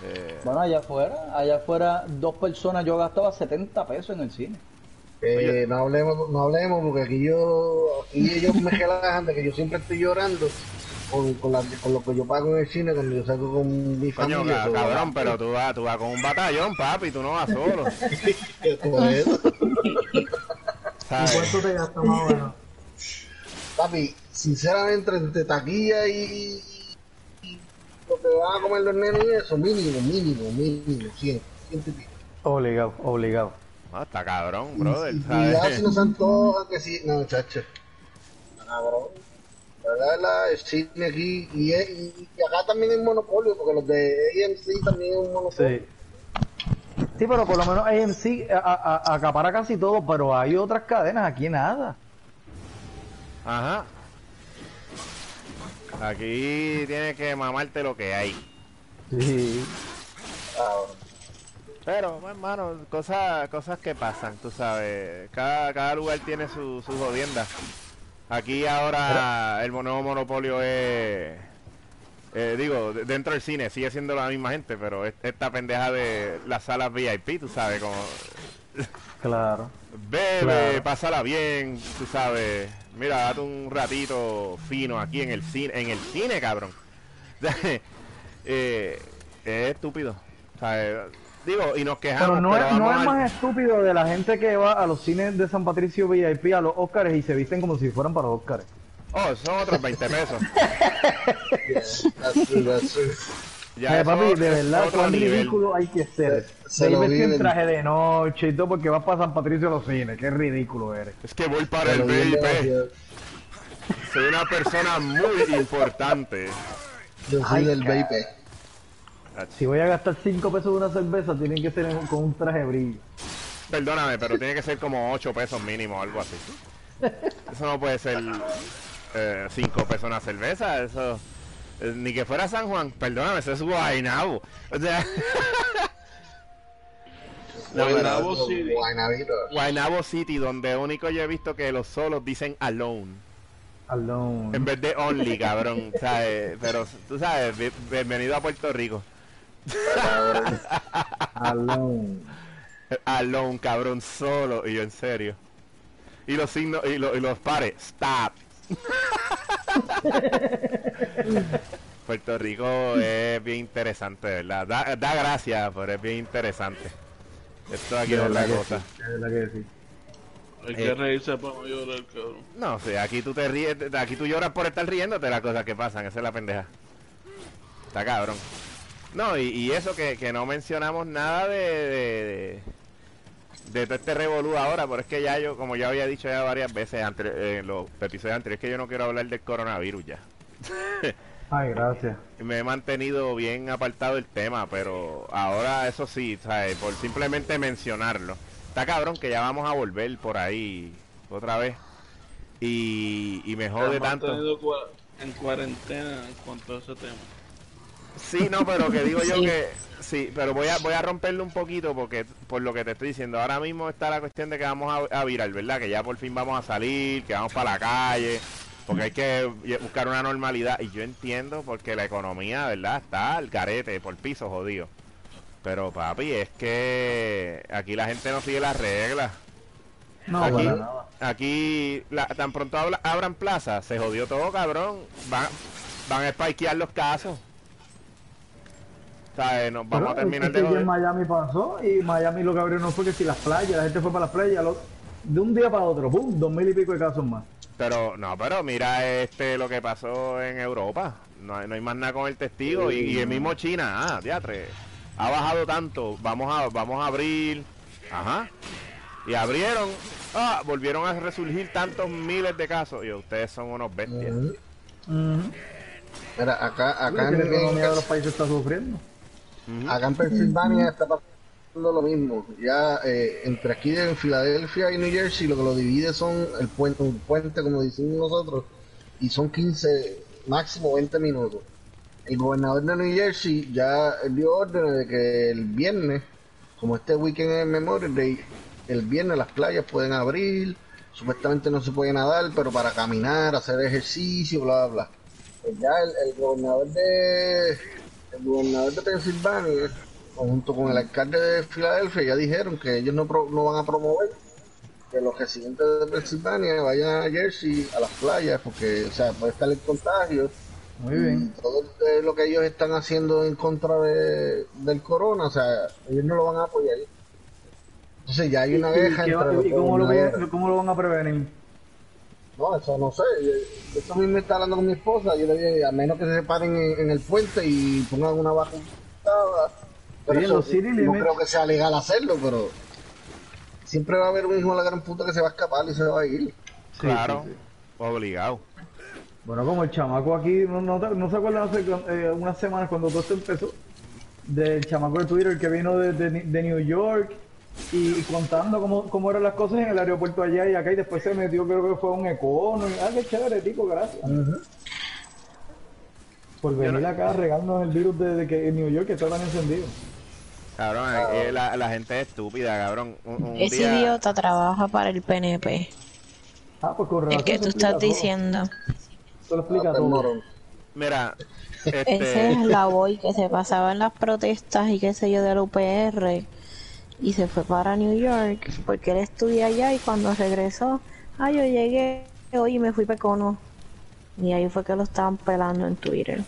Eh, Bueno, allá afuera, allá afuera, dos personas, yo gastaba 70 pesos en el cine. Eh, no hablemos, no hablemos porque aquí yo, aquí ellos me relajan de que yo siempre estoy llorando con, con, la- con lo que yo pago en el cine cuando yo salgo con mi Coño, familia. ca- cabrón, pero tú vas, tú vas con un batallón, papi, tú no vas solo. ¿sabes? te gastas más o menos? Papi, sinceramente, entre taquilla y, y lo que van a comer los nenes y eso, mínimo, mínimo, mínimo, 100, 100 y pico. Obligado, obligado. No, está cabrón, brother, Y ya ¿sabes? si nos antoja que sí, no, chacho. Cabrón. La verdad, la- el cine aquí, y, es- y, y acá también hay monopolio, porque los de AMC también es un monopolio. Sí. Sí, pero por lo menos AMC a- a- a- acapara casi todo, pero hay otras cadenas, aquí nada. Ajá. Aquí tienes que mamarte lo que hay. Sí. Pero, bueno, hermano, cosas, cosas que pasan, tú sabes. Cada, cada lugar tiene su, su jodienda. Aquí ahora el nuevo monopolio es... eh, digo, de- dentro del cine sigue siendo la misma gente, pero es- esta pendeja de las salas VIP, tú sabes, como... Claro. Bebe, Claro. pásala bien, tú sabes. Mira, date un ratito fino aquí en el cine, en el cine, cabrón. Eh, es estúpido. O sea, digo, y nos quejamos. Pero no, pero es, no es al- más estúpido de la gente que va a los cines de San Patricio VIP, a los Oscars y se visten como si fueran para los Oscars. Oh, son otros 20 pesos. That's true, that's true. Ya Eh, papi, de verdad, cuán ridículo hay que ser. Se de lo en traje de noche y todo porque vas para San Patricio a los cines. Qué ridículo eres. Es que voy para el Pero bien VIP. Soy una persona muy importante. Yo soy Ay, del. VIP. Si voy a gastar 5 pesos de una cerveza, tienen que ser con un traje brillo. Perdóname, pero tiene que ser como 8 pesos mínimo, algo así. Eso no puede ser 5 pesos una cerveza, eso... eh, ni que fuera San Juan, perdóname, eso es Guaynabo. O sea... Guaynabo City. Guaynabo City, donde único yo he visto que los solos dicen alone. Alone. En vez de only, cabrón. ¿sabes? Pero tú sabes, bi- bienvenido a Puerto Rico. Alone. Alone, cabrón, solo. Y yo, en serio. Y los signos, y, lo- y los pares, stop. Puerto Rico es bien interesante, ¿verdad? Da, da gracia, pero es bien interesante. Esto aquí es otra cosa. sí, verdad que. Hay Eh. que reírse para no llorar, cabrón. No sé, aquí tú te ríes, aquí tú lloras por estar riéndote las cosas que pasan, esa es la pendeja. Está cabrón. No, y, y eso que, que no mencionamos nada de, de, de, de todo este revolú ahora, pero es que ya yo, como ya había dicho ya varias veces antes, eh, en los episodios anteriores, que yo no quiero hablar del coronavirus ya. Ay, gracias. Me he mantenido bien apartado del tema, pero ahora eso sí, ¿sabes? por simplemente mencionarlo. Está cabrón que ya vamos a volver por ahí otra vez. Y, y me jode tanto. en cuarentena en cuanto a ese tema. Sí, no, pero que digo yo que sí, pero voy a voy a romperlo un poquito porque por lo que te estoy diciendo, ahora mismo está la cuestión de que vamos a, a virar, ¿verdad? Que ya por fin vamos a salir, que vamos para la calle, porque hay que buscar una normalidad y yo entiendo porque la economía, ¿verdad? Está al carete, por piso jodido. Pero papi, es que aquí la gente no sigue las reglas. No, Aquí- para nada. Aquí, la- tan pronto abran plaza, se jodió todo, cabrón. Van, van a spikear los casos. ¿Sabes? Nos vamos Pero a terminar de en Miami pasó y Miami lo que abrió no fue que si las playas, la gente fue para las playas, lo- de un día para otro, ¡pum! Dos mil y pico de casos más. Pero, no, pero mira este lo que pasó en Europa. No, hay- no hay más nada con el testigo. Y, y el mismo China, ah, teatre. Ha bajado tanto. Vamos a, vamos a abrir. Ajá. Y abrieron. Ah, volvieron a resurgir tantos miles de casos. Y ustedes son unos bestias. Mira, acá, acá, en, economía de los países está sufriendo. Ujú. acá en Pensilvania está pasando lo mismo. Ya eh, entre aquí en Filadelfia y New Jersey lo que lo divide son el puente, un puente como decimos nosotros, y son 15, máximo 20 minutos. El gobernador de New Jersey ya dio órdenes de que el viernes, como este weekend es Memorial Day, el viernes las playas pueden abrir, supuestamente no se puede nadar, pero para caminar, hacer ejercicio, bla, bla, bla. Pues ya el, el gobernador de el gobernador de Pensilvania, junto con el alcalde de Filadelfia, ya dijeron que ellos no, pro- no van a promover que los residentes de Pensilvania vayan a Jersey a las playas, porque, o sea, puede estar el contagio. Muy bien. Todo lo que ellos están haciendo en contra de, del corona, o sea, ellos no lo van a apoyar. Entonces ya hay una ¿Y, queja qué va- entre los y cómo, lo, cómo lo van a prevenir? No, eso no sé. yo- Eso mismo está hablando con mi esposa. Yo le dije, a menos que se separen en, en el puente y pongan una vacuna. Pero Sí, eso, los city no limits. creo que sea legal hacerlo, pero siempre va a haber un hijo de la gran puta que se va a escapar y se va a ir. Claro. sí, sí. Obligado. Bueno, como el chamaco aquí, no, no, se acuerdan hace eh, unas semanas cuando todo esto empezó, del chamaco de Twitter que vino de, de- de New York y, contando cómo, cómo eran las cosas en el aeropuerto allá y acá y después se metió creo que fue a un econo y ah qué chévere tico gracias por venir acá regarnos el virus de, de que en New York está tan encendido Cabrón, eh, la, la gente es estúpida, cabrón. Un, un Ese día- idiota trabaja para el PNP. ah pues con Es que tú explica estás todo. diciendo. eso lo explica Ah, todo. Mira, Ese este, es la boy que se pasaba en las protestas y qué sé yo del UPR y se fue para New York porque él estudia allá y cuando regresó, ah, yo llegué hoy y me fui pecono. Y ahí fue que lo estaban pelando en Twitter.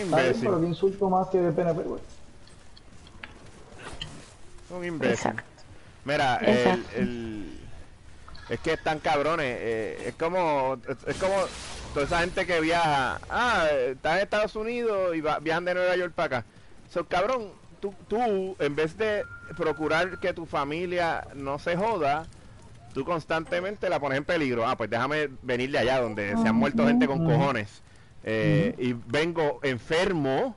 imbécil. pero qué insulto más que de PNP güey Un imbécil. Exacto. Mira, el, Exacto. el- es que están cabrones. eh, es como es como toda esa gente que viaja. Ah, está en Estados Unidos y va- viajan de Nueva York para acá. So, cabrón, tú, tú, en vez de procurar que tu familia no se joda, tú constantemente la pones en peligro. Ah, pues déjame venir de allá donde se han muerto gente con cojones. eh, Y vengo enfermo.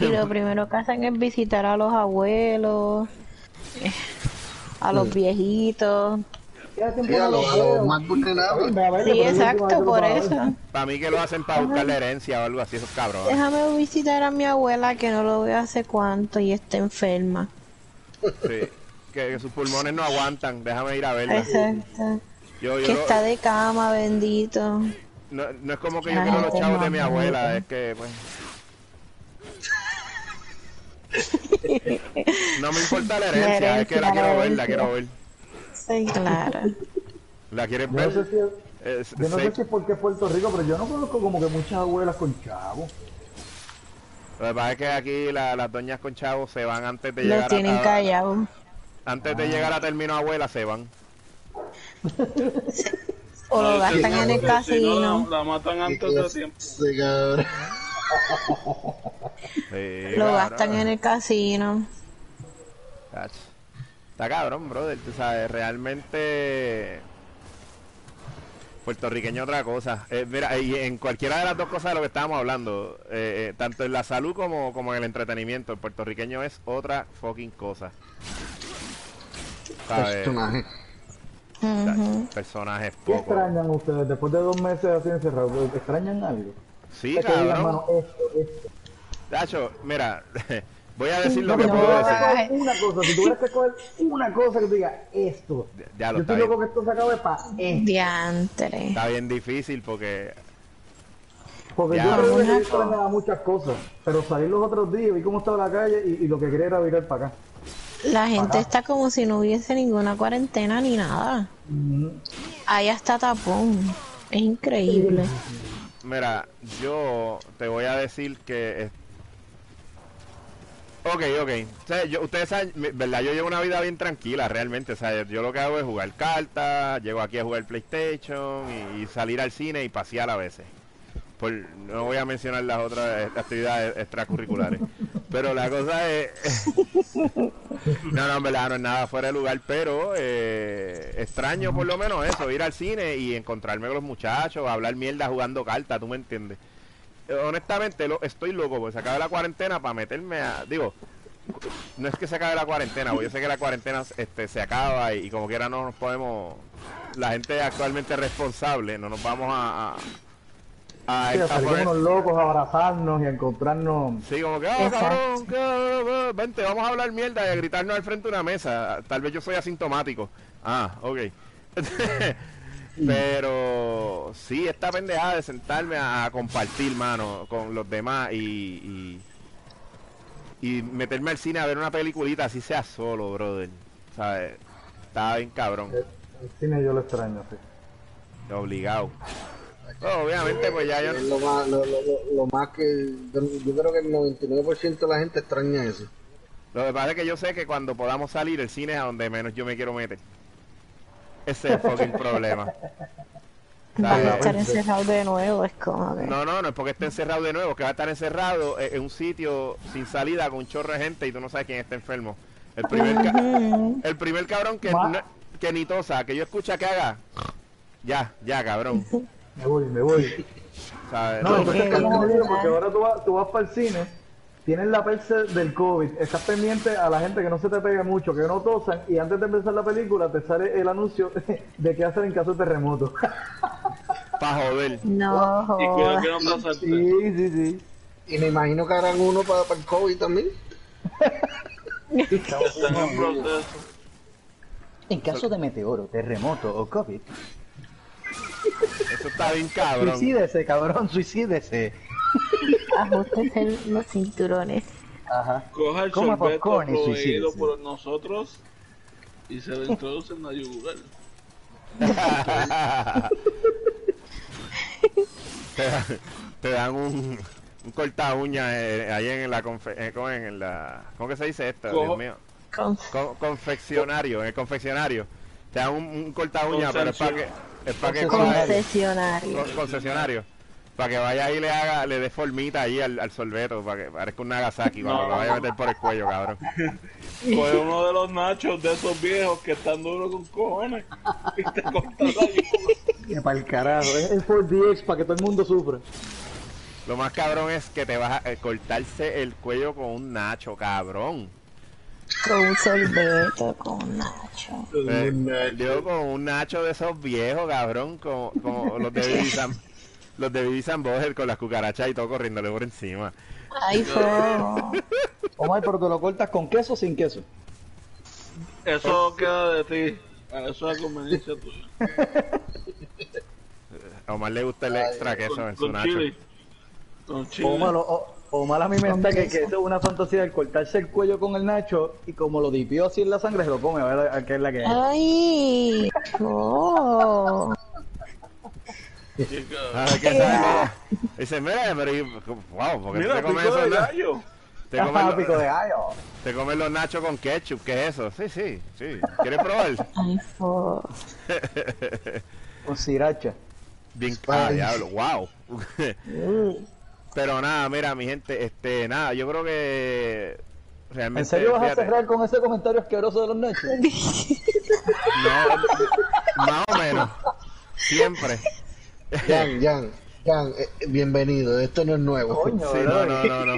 Y lo primero que hacen es visitar a los abuelos, a los viejitos. ¿Qué hace Sí, a los, a los más vulnerables. Sí, la exacto, que lo por eso. Para mí que lo hacen para buscar la herencia o algo así, esos cabrones. Déjame visitar a mi abuela que no lo veo hace cuánto y está enferma. Sí, que, que sus pulmones no aguantan, déjame ir a verla. Exacto. Yo, yo Que lo- está de cama, bendito. no, no es como que yo La quiero los chavos de mi abuela, es que pues... No me importa la herencia, es que la herencia, quiero la ver, la herencia. quiero ver. Sí, claro. ¿La quieres Yo no sé ver? si Yo no sé si es porque es Puerto Rico, pero yo no conozco como que muchas abuelas con chavos. Lo que pasa es que aquí la- las doñas con chavos se van antes de Los llegar tienen a, callados. antes de llegar a término abuela se van. O lo gastan sí, en el porque si no, casino. la, matan antes de tiempo. Sí, cabrón. Sí, Lo gastan en el casino. Ach. Está cabrón, brother. Tú sabes, realmente. Puertorriqueño otra cosa. Eh, mira, y en cualquiera de las dos cosas de lo que estábamos hablando, eh, eh, tanto en la salud como, como en el entretenimiento, el puertorriqueño es otra fucking cosa. ¿Sabes? Personaje. Ujú. Personajes ¿Qué poco. extrañan ustedes después de dos meses así encerrados? ¿Extrañan algo? Sí, digan, cabrón. mano, esto, esto. Tacho, mira, voy a decir lo No, que puedo decir. una cosa, si tuvieras que coger una cosa que te diga esto, Ya lo yo está estoy bien. loco que esto se acabe para esto. Diantre. Está bien difícil porque Porque Ya. yo creo que yo extrañaba muchas cosas, pero salir los otros días, vi cómo estaba la calle y, y lo que quería era virar para acá. La gente está como si no hubiese ninguna cuarentena ni nada. Mm, Ahí hasta tapón. Es increíble. Mira, yo te voy a decir que... Ok, ok. O sea, yo- ustedes saben, ¿verdad? Yo llevo una vida bien tranquila, realmente. O sea, yo lo que hago es jugar cartas, llego aquí a jugar PlayStation y, y salir al cine y pasear a veces. Por, no voy a mencionar las otras actividades extracurriculares. Pero la cosa es... no, no, en verdad no es nada fuera de lugar, pero eh, extraño por lo menos eso, ir al cine y encontrarme con los muchachos, hablar mierda jugando cartas, ¿tú me entiendes? Honestamente, lo, estoy loco porque se acabe la cuarentena para meterme a... Digo, no es que se acabe la cuarentena, porque yo sé que la cuarentena este, se acaba y, y como quiera no nos podemos... La gente actualmente responsable, no nos vamos a... a, a- sí, a a salir poner- como unos locos, a abrazarnos y a encontrarnos. Sí, como que, Exacto. cabrón, vente, vamos a hablar mierda y a gritarnos al frente de una mesa. Tal vez yo soy asintomático. Ah, ok. Pero sí, esta pendejada de sentarme a, compartir, mano, con los demás y, y, y meterme al cine a ver una peliculita, así sea solo, brother. ¿Sabes? Estaba bien cabrón, El cine yo lo extraño, sí. obligado. Obviamente, pues ya yo Es lo más, lo, lo, lo- lo más que. Yo, yo creo que el 99% de la gente extraña eso. Lo que pasa es que yo sé que cuando podamos salir, el cine es a donde menos yo me quiero meter. Ese es el fucking problema. Va a estar encerrado de nuevo, es como que... No, no, no es porque esté encerrado de nuevo, que va a estar encerrado en un sitio sin salida con un chorro de gente y tú no sabes quién está enfermo. El primer, ca- el primer cabrón que, no- que ni tosa, que yo escucha que haga, ya, ya, cabrón. Me voy, me voy. ¿Sabes? No, No, porque ahora tú vas, tú vas para el cine tienes la perse del COVID, estás pendiente a la gente que no se te pegue mucho, que no tosan, y antes de empezar la película te sale el anuncio de qué hacer en caso de terremoto. Pa' joder. No, Y cuidado que no asalte. sí, sí, sí. Y me imagino que harán uno para, para el COVID también. Están en proceso. En caso de meteoro, terremoto o COVID, Eso está bien cabrón. suicídese, cabrón, suicídese. Ajustese los cinturones. Ajá. Coja el Coma sorbeto proveído por nosotros y se lo introduce en la yugular. te, dan- te dan un, un corta uña eh, ahí en la, confe- eh, ¿cómo, es? en la ¿cómo que se dice esto? Dios mío. Con- Co- confeccionario, en el confeccionario. Te dan un, un corta uña, pero es para que es para que con- concesionario. Para que vaya ahí y le haga, le dé formita ahí al, al sorbeto, para que parezca un Nagasaki, cuando No. lo vaya a meter por el cuello, cabrón. Coge uno de los nachos de esos viejos que están duros con cojones y te corta la. Que para el carajo, es el 4DX para que todo el mundo sufra. Lo más cabrón es que te vas a eh, cortarse el cuello con un nacho, cabrón. Con un sorbeto, con un nacho. Eh, digo, con un nacho de esos viejos, cabrón, como, como los de los de Bibi Samboger con las cucarachas y todo corriéndole por encima. Ay, fue. Omar, pero te lo cortas con queso o sin queso. Eso queda de ti. Eso es conveniencia tuya. A Omar le gusta el extra queso Con, en su con nacho. chile. Con chile. Omar, o- Omar a mí me está que, queso. que eso es una fantasía el cortarse el cuello con el nacho y como lo dipió así en la sangre se lo come a ver a qué es la que es. Ay, oh. Chica. Ah, ¿qué sabe? Dice, mira, pero wow, porque Mira, te comes pico de gallo. te comes, Ah, los- pico de gallo. te comes los nachos con ketchup, ¿qué es eso? Sí, sí, sí. ¿Quieres probar? Ay, fue. Con sriracha. Bien, ah, diablo, wow. Pero nada, mira, mi gente, este, nada, yo creo que realmente. ¿En serio vas a cerrar con ese comentario asqueroso de los nachos? No, más o menos. Siempre. Jan, Jan, Jan, eh, bienvenido. Esto no es nuevo. Coño, Sí, no, no, no, no.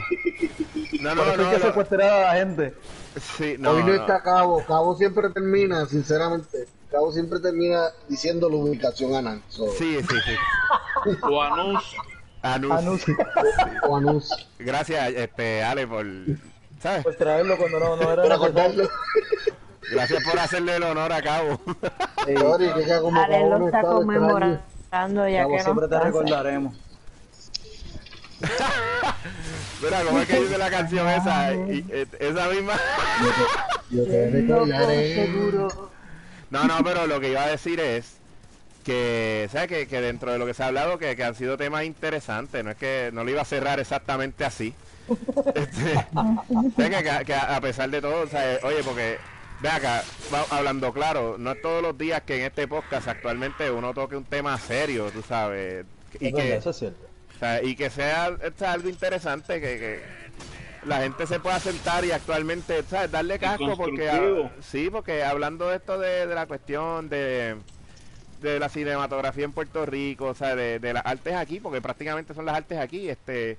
No, Por no, no. que no. secuestrar a la gente. Sí, no, Hoy no, no. está Cabo. Cabo siempre termina, sinceramente. Cabo siempre termina diciendo la ubicación anal. So, Sí, sí, sí. O anuncio. Anuncio. Anuncio. O anuncio. Gracias, este, Ale, por. ¿Sabes? Pues traerlo cuando no, no era cortarlo. Gracias por hacerle el honor a Cabo. Sí, Sorry, que ya como Ale Cabo lo no está está conmemorando ya Cabo, que no siempre te recordaremos. Mira, ¿cómo es que dice la canción esa? Y, eh, esa misma. Yo te recordaré. No, no, pero lo que iba a decir es que, ¿sabes? Que, que dentro de lo que se ha hablado, que, que han sido temas interesantes, no es que no lo iba a cerrar exactamente así. Este, que, que- que a pesar de todo, ¿sabes? oye, porque, ve acá, va- hablando claro, no es todos los días que en este podcast actualmente uno toque un tema serio, tú sabes, y Es que, eso es cierto. o sea, y que sea o sea, algo interesante que, que la gente se pueda sentar y actualmente ¿sabes? darle casco porque sí porque hablando de esto de, de la cuestión de de la cinematografía en Puerto Rico o sea de, de las artes aquí porque prácticamente son las artes aquí este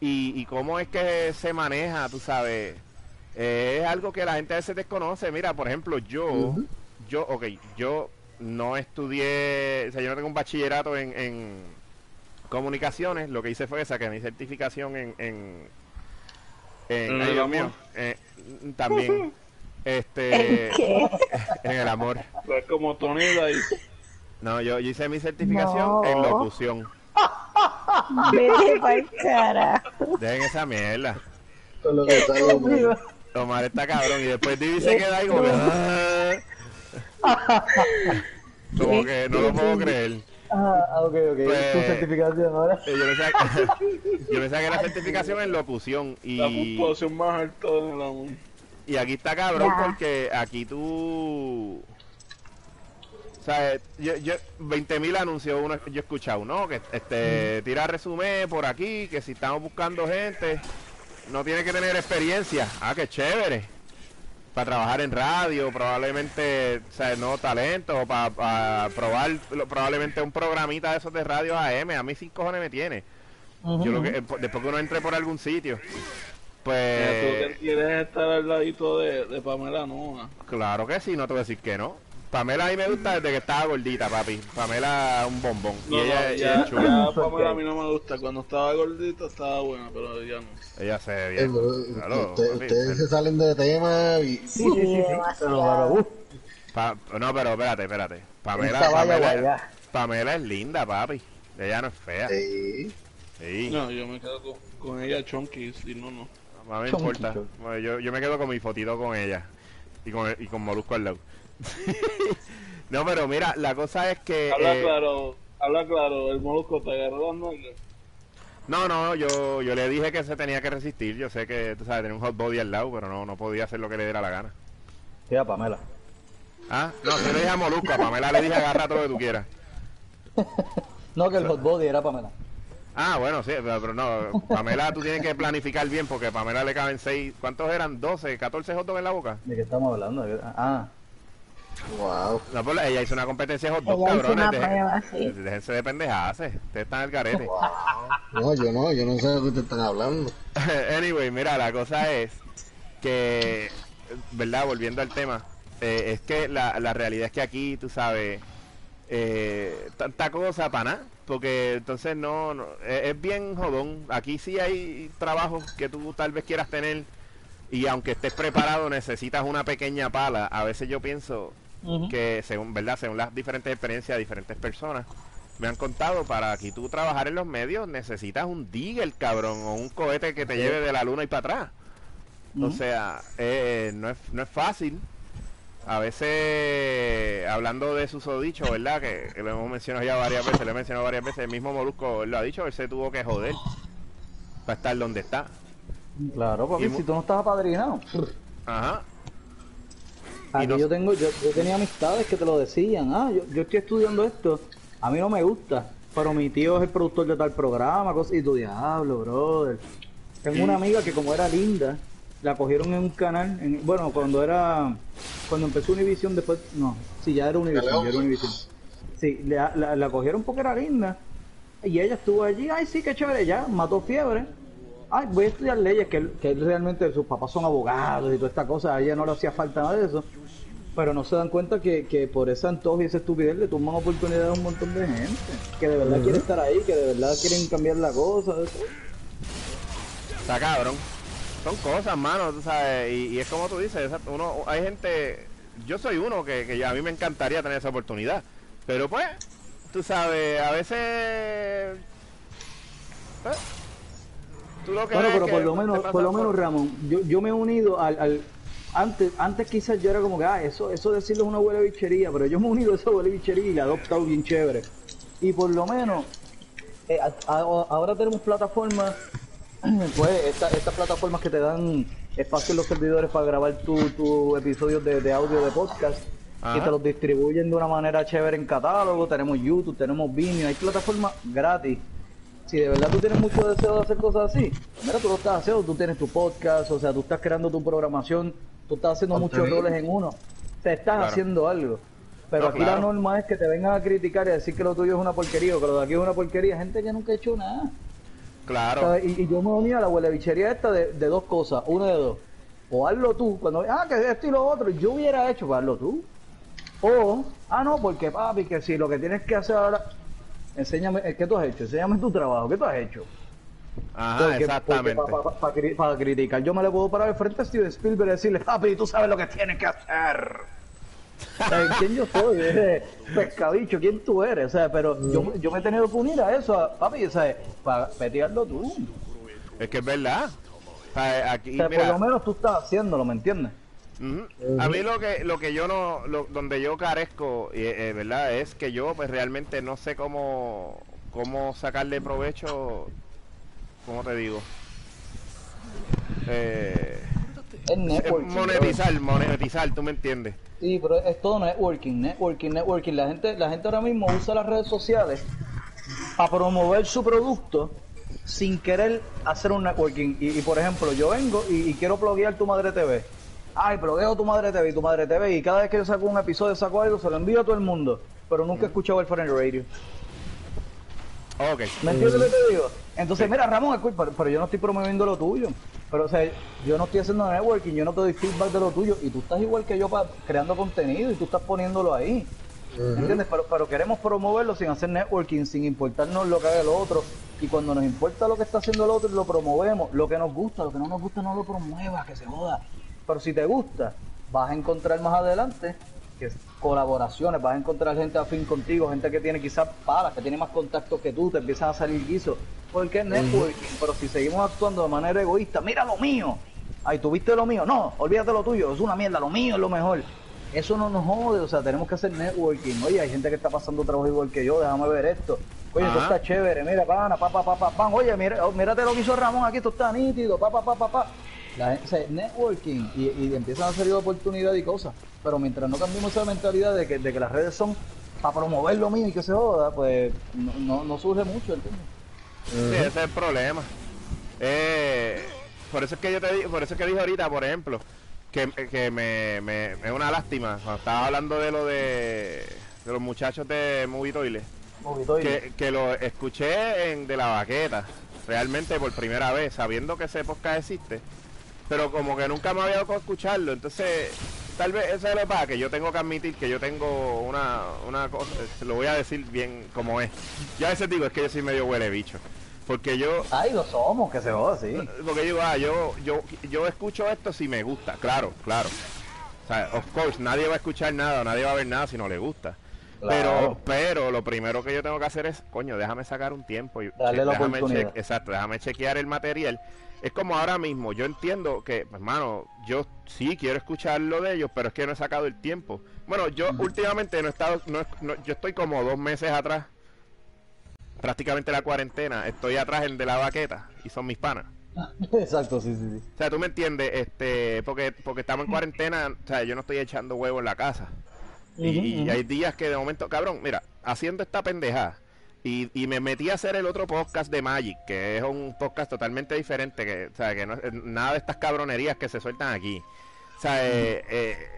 y, y cómo es que se maneja tú sabes Eh, es algo que la gente a veces desconoce mira por ejemplo yo yo ok yo no estudié o sea yo no tengo un bachillerato en, en comunicaciones, lo que hice fue sacar mi certificación en en, en- ¿En ay, el Dios amor? mío, eh, también este ¿Qué? en el amor. Pues como Tony ahí. No, yo, yo hice mi certificación No. en locución. Vete pa'l carajo. Dejen esa mierda. Es lo que hombre. Omar está cabrón y después Divi se queda ahí como que, "Ah". como que no lo puedo creer. Ah, ok, ok. Pues- Tu certificación ahora. Eh, Yo me, saqué, yo saqué la certificación en locución La y, puntuación más alta del amor. y aquí está cabrón Ya. porque aquí tú... O sea, yo, yo 20.000 anuncios uno, yo he escuchado, ¿no? Que este, tira resumen por aquí, que si estamos buscando gente, no tiene que tener experiencia. Ah, qué chévere. Para trabajar en radio, probablemente, o sea, no talento, o para probar lo- probablemente un programita de esos de radio AM. A mí sin cojones me tiene. Yo lo que, eh, después que uno entre por algún sitio. Mira, ¿Tú Pues que quieres estar al ladito de, de Pamela Noa? claro que sí, no te voy a decir que no. Pamela a mí me gusta desde que estaba gordita, papi. Pamela un bombón. No, y ella, no, ella ya, es chula. ya Pamela a mí no me gusta. Cuando estaba gordita estaba buena, pero ya no. Ella se ve Eh, bien. pero Claro, usted- papi, ustedes se salen de tema y Sí, sí, sí, sí. Pero, pero, uh, Pa- no, pero espérate, espérate. Pamela, Pamela, es linda, papi. Ella no es fea. sí. Sí. No, yo me quedo con, con ella chonky, si no, no. No me Chonky, importa. chonky. Yo, yo me quedo con mi fotito con ella. Y con, y con Molusco al lado. no, pero mira, la cosa es que. Habla eh, claro, habla claro, el molusco te agarró las nalgas. No, no, yo, yo le dije que se tenía que resistir. Yo sé que, tú sabes, tenía un hot body al lado, pero no, no podía hacer lo que le diera la gana. Mira, Pamela. Ah, no, yo le dije a Molusco, a Pamela le dije agarra todo lo que tú quieras. No, que el hot body era Pamela. Ah, bueno, sí, pero, pero no, Pamela tú tienes que planificar bien porque a Pamela le caben seis, ¿cuántos eran? ¿12, 14 hot dogs en la boca? ¿De qué estamos hablando? Ah, Wow. No, pues ella hizo una competencia de hot cabrones. dejen- prueba, sí. Déjense de pendejaces, ustedes están al garete. No, yo no, yo no sé de qué ustedes están hablando. anyway, mira, la cosa es que, ¿verdad? Volviendo al tema, eh, es que la, la realidad es que aquí, tú sabes, eh, tanta cosa para nada, porque entonces no, no- es, es bien jodón. Aquí sí hay trabajos que tú tal vez quieras tener y aunque estés preparado necesitas una pequeña pala. A veces yo pienso Que según verdad según las diferentes experiencias de diferentes personas me han contado para aquí tú trabajar en los medios necesitas un digger cabrón o un cohete que te lleve de la luna y para atrás. O sea eh, no es no es fácil. A veces hablando de susodicho verdad que, que lo hemos mencionado ya varias veces lo he mencionado varias veces el mismo Molusco lo ha dicho él se tuvo que joder para estar donde está. Claro, Y mu- si tú no estás apadrinado. ajá Aquí no- yo tengo, yo, yo tenía amistades que te lo decían, ah, yo, yo estoy estudiando esto, a mí no me gusta, pero mi tío es el productor de tal programa, cosas, y tu diablo, brother. Tengo una amiga que como era linda, la cogieron en un canal, en- bueno, cuando era, cuando empezó Univision después, no, sí, ya era Univision, ya era Univision. Sí, la, la, la cogieron porque era linda, y ella estuvo allí, ay sí, qué chévere, ya, mató fiebre. Ay, voy a estudiar leyes, que, que realmente sus papás son abogados y toda esta cosa, a ella no le hacía falta nada de eso. Pero no se dan cuenta que, que por ese antojo y esa estupidez le toman oportunidades a un montón de gente que de verdad quiere estar ahí, que de verdad quieren cambiar la cosa. eso. Está cabrón. Son cosas, mano, tú sabes, y, y es como tú dices, esa- uno, hay gente, yo soy uno que, que a mí me encantaría tener esa oportunidad, pero pues, tú sabes, a veces, eh, tú lo que Bueno, pero por lo menos, por lo por- menos Ramón, yo, yo me he unido al, al antes, antes quizás yo era como que ah, eso, eso decirlo es una huele bichería, pero yo me he unido a esa huele bichería y la he adoptado bien chévere. Y por lo menos eh, a- a- ahora tenemos plataformas, pues esta- estas plataformas que te dan espacio en los servidores para grabar tus tu episodios de, de audio de podcast y Ajá. te los distribuyen de una manera chévere en catálogo, tenemos YouTube, tenemos Vimeo, hay plataformas gratis. Si de verdad tú tienes mucho deseo de hacer cosas así, mira, tú lo estás haciendo, tú tienes tu podcast, o sea, tú estás creando tu programación, tú estás haciendo muchos roles en uno, te estás Claro. haciendo algo. Pero No, aquí claro. la norma es que te vengan a criticar y a decir que lo tuyo es una porquería o que lo de aquí es una porquería. Gente que nunca ha hecho nada. Claro. Y, y yo me uní a la huelebichería esta de, de dos cosas. Una de dos. O hazlo tú. Cuando, ah, que esto y lo otro. Yo hubiera hecho, pues hazlo tú. O, ah, no, porque papi, que si lo que tienes que hacer ahora. Enséñame, eh, ¿qué tú has hecho? Enséñame tu trabajo. ¿Qué tú has hecho? ajá, exactamente. Para criticar, yo me le puedo parar al frente a Steven Spielberg y decirle, papi, tú sabes lo que tienes que hacer. O sea, ¿Quién yo soy? Eh, Pescadicho, ¿quién tú eres? O sea, pero yo, yo me he tenido que unir a eso, a- papi, o sea, para petearlo tú. Es que es verdad. O sea, aquí, O sea, mira, por lo menos tú estás haciéndolo, ¿me entiendes? A mí lo que lo que yo no lo- donde yo carezco y, eh, verdad es que yo pues realmente no sé cómo cómo sacarle provecho cómo te digo eh, Es eh, networking. monetizar monetizar tú me entiendes. Sí, pero es todo networking, networking, networking. La gente, la gente ahora mismo usa las redes sociales para promover su producto sin querer hacer un networking. Y, y, por ejemplo, yo vengo y, y quiero bloguear tu madre TV. Ay, blogueo tu madre TV y tu madre TV. Y cada vez que yo saco un episodio, saco algo, se lo envío a todo el mundo. Pero nunca he escuchado el Foreign Radio. ok ¿Me entiendes lo que te digo? Entonces, mira, Ramón, pero, pero yo no estoy promoviendo lo tuyo. Pero, o sea, yo no estoy haciendo networking, yo no te doy feedback de lo tuyo. Y tú estás igual que yo pa- creando contenido y tú estás poniéndolo ahí. ¿Entiendes? Pero, pero queremos promoverlo sin hacer networking, sin importarnos lo que haga el otro. Y cuando nos importa lo que está haciendo el otro, lo promovemos. Lo que nos gusta, lo que no nos gusta, no lo promuevas, que se joda. Pero si te gusta, vas a encontrar más adelante que es colaboraciones, vas a encontrar gente afín contigo, gente que tiene quizás palas, que tiene más contactos que tú, te empiezan a salir guisos. Porque es networking, pero si seguimos actuando de manera egoísta, mira lo mío. Ay, ¿tuviste lo mío? No, olvídate lo tuyo, es una mierda, lo mío es lo mejor. Eso no nos jode, o sea, tenemos que hacer networking. Oye, hay gente que está pasando trabajo igual que yo, déjame ver esto. Oye, esto está chévere, mira, pana, pa, pa, pa, pa, pan. Oye, mira, oh, mírate lo que hizo Ramón aquí, esto está nítido, pa, pa, pa, pa, pa. La gente, o sea, networking y, y empiezan a salir oportunidades y cosas. Pero mientras no cambiemos esa mentalidad de que, de que las redes son para promover lo mío y que se joda, pues no, no, no surge mucho, ¿entiendes? Sí, ese es el problema. Eh, por eso es que yo te di- por eso es que dije ahorita, por ejemplo, que, que me, me- me es una lástima cuando estaba hablando de lo de, de los muchachos de Movie Toilet, que, que lo escuché en de la baqueta, realmente por primera vez, sabiendo que ese podcast existe, pero como que nunca me había dado con escucharlo, entonces tal vez eso es lo que pasa, que yo tengo que admitir que yo tengo una, una cosa, lo voy a decir bien como es. Yo a veces digo, es que yo soy medio huele bicho, porque yo Ay, lo somos, que se joda, sí. porque digo, ah, yo, yo, yo escucho esto si me gusta, claro, claro. O sea, of course, nadie va a escuchar nada, nadie va a ver nada si no le gusta. Pero, Claro. pero lo primero que yo tengo que hacer es, coño, déjame sacar un tiempo y Darle la déjame oportunidad. exacto, déjame chequear el material. Es como ahora mismo, yo entiendo que, hermano, yo sí quiero escuchar lo de ellos, pero es que no he sacado el tiempo. Bueno, yo últimamente no he estado, no, yo estoy como dos meses atrás, prácticamente la cuarentena, estoy atrás en de la baqueta y son mis panas. Exacto, sí, sí, sí. O sea, tú me entiendes, este, porque, porque estamos en cuarentena, o sea, yo no estoy echando huevo en la casa. Y, y hay días que de momento, cabrón, mira, haciendo esta pendeja, y, y me metí a hacer el otro podcast de Magic, que es un podcast totalmente diferente, que, o sea, que no es nada de estas cabronerías que se sueltan aquí. O sea, eh, eh,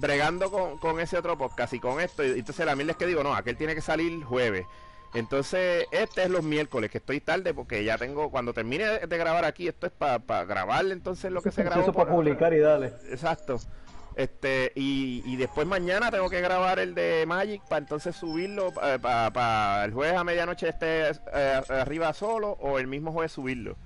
bregando con, con ese otro podcast y con esto, y entonces la mierda es que digo, no, aquel tiene que salir jueves. Entonces, este es los miércoles, que estoy tarde porque ya tengo, cuando termine de, de grabar aquí, esto es para grabar entonces lo que se grabó. Eso para publicar y dale. Exacto. Este, y, y después mañana tengo que grabar el de Magic para entonces subirlo para el jueves a medianoche esté eh, arriba solo o el mismo jueves subirlo.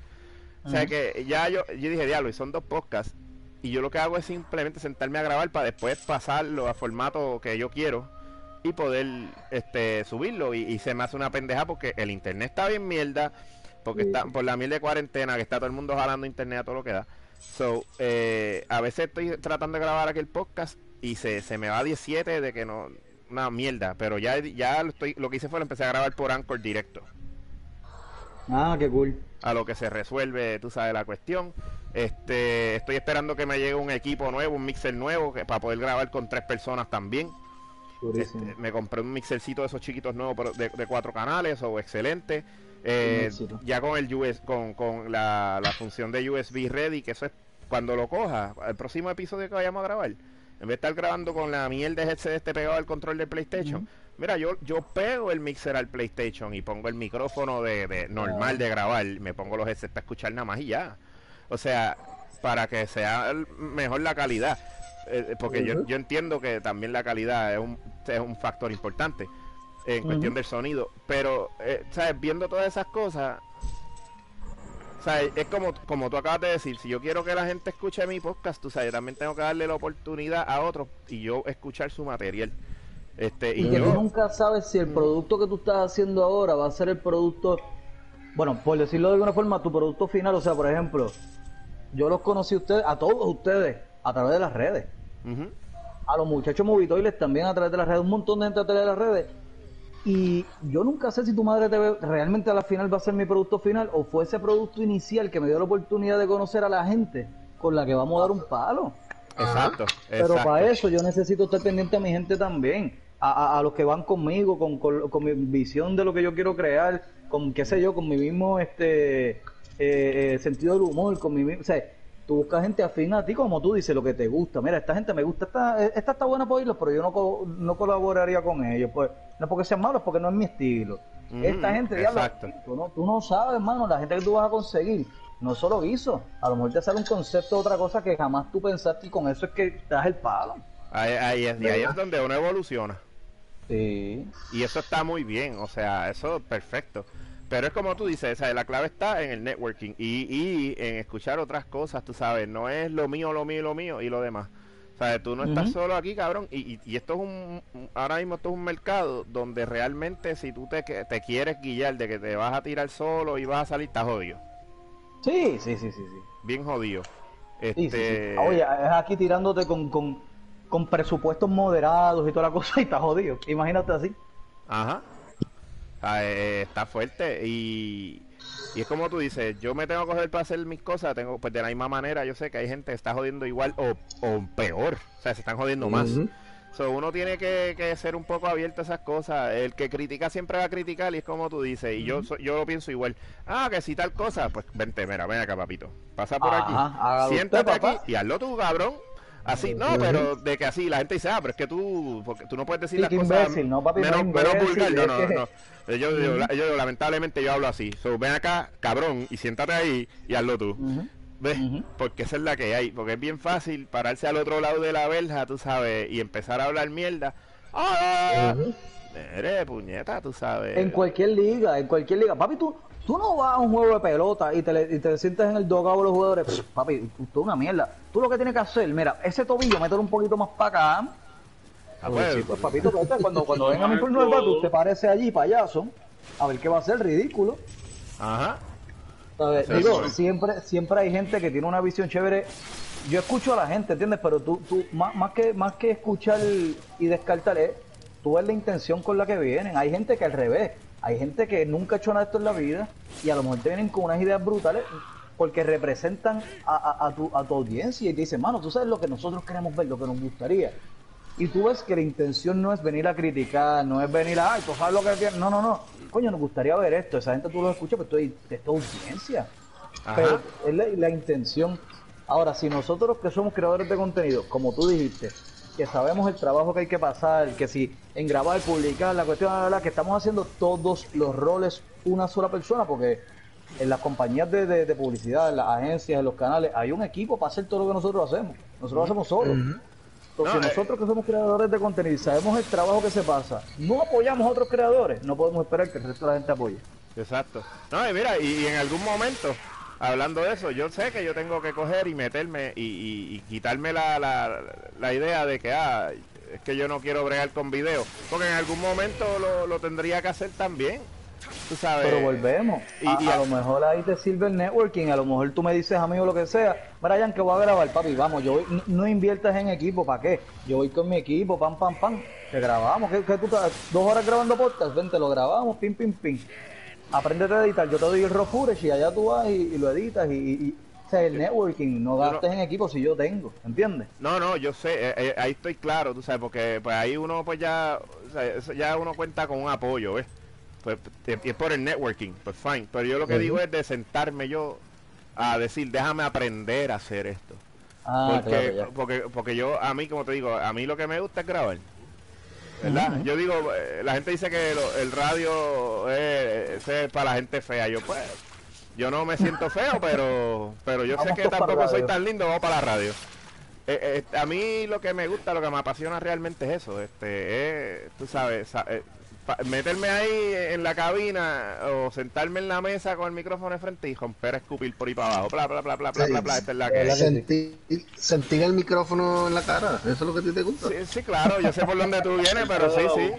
O sea que ya yo, yo dije, diablo, y son dos podcasts. Y yo lo que hago es simplemente sentarme a grabar para después pasarlo a formato que yo quiero y poder este subirlo. Y, y se me hace una pendeja porque el internet está bien mierda. Porque está por la mierda de cuarentena, que está todo el mundo jalando internet a todo lo que da. So, eh, a veces estoy tratando de grabar aquel podcast y se, se me va a 17 de que no, una mierda, pero ya, ya lo, estoy, lo que hice fue lo empecé a grabar por Anchor directo, Ah, qué cool. a lo que se resuelve, tú sabes, la cuestión. Este, estoy esperando que me llegue un equipo nuevo, un mixer nuevo, que, para poder grabar con tres personas también. Este, me compré un mixercito de esos chiquitos nuevos pero de, de cuatro canales o excelente. Eh, ya con el US, con, con la, la función de USB ready, que eso es cuando lo coja, el próximo episodio que vayamos a grabar, en vez de estar grabando con la mierda de headset este pegado al control del PlayStation, mira, yo, yo pego el mixer al PlayStation y pongo el micrófono de, de normal de grabar, me pongo los headsets para escuchar nada más y ya. O sea, para que sea mejor la calidad. Eh, porque yo, yo entiendo que también la calidad es un, es un factor importante en cuestión del sonido. Pero, eh, ¿sabes? Viendo todas esas cosas, ¿sabes? Es como, como tú acabas de decir, si yo quiero que la gente escuche mi podcast, tú sabes, también tengo que darle la oportunidad a otros y yo escuchar su material. Este, y Y que yo, tú nunca sabes si el producto que tú estás haciendo ahora va a ser el producto, bueno, por decirlo de alguna forma, tu producto final. O sea, por ejemplo, yo los conocí a ustedes, a todos ustedes, a través de las redes. A los muchachos movitoiles también a través de las redes, un montón de gente a través de las redes. Y yo nunca sé si tu madre TV realmente a la final va a ser mi producto final o fue ese producto inicial que me dio la oportunidad de conocer a la gente con la que vamos a dar un palo. exacto, Pero exacto. para eso yo necesito estar pendiente a mi gente también, a, a- a los que van conmigo, con, con- con mi visión de lo que yo quiero crear, con qué sé yo, con mi mismo este eh, eh, sentido del humor, con mi mismo, o sea, Tú buscas gente afín a ti, como tú dices, lo que te gusta. Mira, esta gente me gusta, esta, esta está buena para oírlos, pero yo no, co- no colaboraría con ellos. Pues, no es porque sean malos, porque no es mi estilo. Ujú, esta gente, exacto. tú no, tú no sabes, hermano, la gente que tú vas a conseguir. No solo hizo, a lo mejor te sale un concepto de otra cosa que jamás tú pensaste y con eso es que te das el palo. Ahí, ahí es, y ahí es donde uno evoluciona. Sí. Y eso está muy bien, o sea, eso es perfecto. Pero es como tú dices, sea, la clave está en el networking y, y en escuchar otras cosas, tú sabes, no es lo mío, lo mío, lo mío y lo demás. O sea, tú no estás solo aquí, cabrón, y, y, y esto es un, ahora mismo esto es un mercado donde realmente si tú te, quieres guiar de que te vas a tirar solo y vas a salir, estás jodido, Sí, sí, sí, sí, sí. bien jodido. Sí, sí, Este, sí. Oye, es aquí tirándote con, con, con presupuestos moderados y toda la cosa y está jodido. Imagínate así. Ajá. Ah, eh, está fuerte y, y es como tú dices, yo me tengo que coger para hacer mis cosas, tengo pues de la misma manera, yo sé que hay gente que está jodiendo igual o, o peor, o sea, se están jodiendo más. Ujú. So, uno tiene que, que ser un poco abierto a esas cosas. El que critica siempre va a criticar y es como tú dices. Y yo so- yo lo pienso igual. Ah, que si tal cosa, pues vente, mira, ven acá, papito. Pasa por Ajá, aquí. Siéntate usted, aquí y hazlo tú, cabrón. Así, no, pero de que así la gente dice, ah, pero es que tú, porque tú no puedes decir Sí, las cosas imbécil, no, papi, no menos, menos vulgar. No, no, no. Yo, yo, yo, lamentablemente yo hablo así. So, ven acá, cabrón, y siéntate ahí y hazlo tú. Ujú. ¿Ves? Porque esa es la que hay. Porque es bien fácil pararse al otro lado de la verja, tú sabes, y empezar a hablar mierda. ¡Ah! Eres puñeta, tú sabes. En cualquier liga, en cualquier liga. Papi, tú, tú no vas a un juego de pelota y te, le- y te sientas en el dogado de los jugadores. Pff, papi, tú, tú una mierda. Tú lo que tienes que hacer, mira, ese tobillo, mételo un poquito más para acá. Ah, Pues, pues, sí, pues, papito, pues, cuando, cuando venga mi turno del bate, usted parece allí, payaso. A ver qué va a hacer, ridículo. Ajá. ¿Sabes? Sí, Digo, sí. siempre, siempre hay gente que tiene una visión chévere. Yo escucho a la gente, ¿entiendes? Pero tú, tú más, más que más que escuchar y descartar, es, tú ves la intención con la que vienen. Hay gente que al revés, hay gente que nunca ha hecho nada de esto en la vida y a lo mejor te vienen con unas ideas brutales porque representan a, a- a tu, a tu audiencia y te dicen, mano, tú sabes lo que nosotros queremos ver, lo que nos gustaría. Y tú ves que la intención no es venir a criticar, no es venir a, ay, tú sabes lo que tienes. No, no, no. Coño, nos gustaría ver esto. Esa gente tú lo escuchas, pero estoy de tu audiencia. Ajá. Pero es la, la intención. Ahora, si nosotros que somos creadores de contenido, como tú dijiste, que sabemos el trabajo que hay que pasar, que si en grabar, publicar, la cuestión, la, la, que estamos haciendo todos los roles una sola persona, porque en las compañías de, de- de publicidad, en las agencias, en los canales, hay un equipo para hacer todo lo que nosotros hacemos. Nosotros lo hacemos solos. Entonces, No, eh. nosotros que somos creadores de contenido y sabemos el trabajo que se pasa, no apoyamos a otros creadores, no podemos esperar que el resto de la gente apoye. Exacto. No, y mira, y, y en algún momento, hablando de eso, yo sé que yo tengo que coger y meterme y, y- y quitarme la, la, la idea de que, ah, es que yo no quiero bregar con video. Porque en algún momento lo, lo tendría que hacer también. Tú sabes. Pero volvemos. Y- a, y a a- lo mejor ahí te sirve el networking. A lo mejor tú me dices a mí o lo que sea. Brian, que voy a grabar, papi. Vamos, yo voy- no, inviertas en equipo. ¿Para qué? Yo voy con mi equipo, pam, pam, pam. Te grabamos. ¿Qué, qué tú estás? Dos horas grabando podcast. Ven, te lo grabamos, pim, pim, pim. Apréndete a editar. Yo te doy el raw footage y allá tú vas y, y lo editas. Y, y- o sea, el networking. No gastes en equipo si yo tengo. ¿Entiendes? No, no, yo sé, eh, eh, ahí estoy claro, tú sabes, porque pues ahí uno pues ya, o sea, ya uno cuenta con un apoyo, ¿ves? Pues es por el networking, pues fine. Pero yo lo que digo es de sentarme yo a decir, déjame aprender a hacer esto. Ah, porque, claro, porque, porque yo, a mí, como te digo, a mí lo que me gusta es grabar. ¿Verdad? Yo digo, eh, la gente dice que lo- el radio eh, ese es para la gente fea. Yo, pues, yo no me siento feo, pero pero yo sé que tampoco soy tan lindo, vamos para la radio. Eh, eh, a mí lo que me gusta, lo que me apasiona realmente es eso, este, es, tú sabes, eh, meterme ahí en la cabina o sentarme en la mesa con el micrófono de frente y romper a escupir por ahí para abajo, bla, bla, bla, bla, bla, Sí, bla, bla, esta es la que. Sentir, sentir el micrófono en la cara, eso es lo que a ti te gusta. Sí, sí, claro, yo sé por dónde tú vienes, pero sí, sí.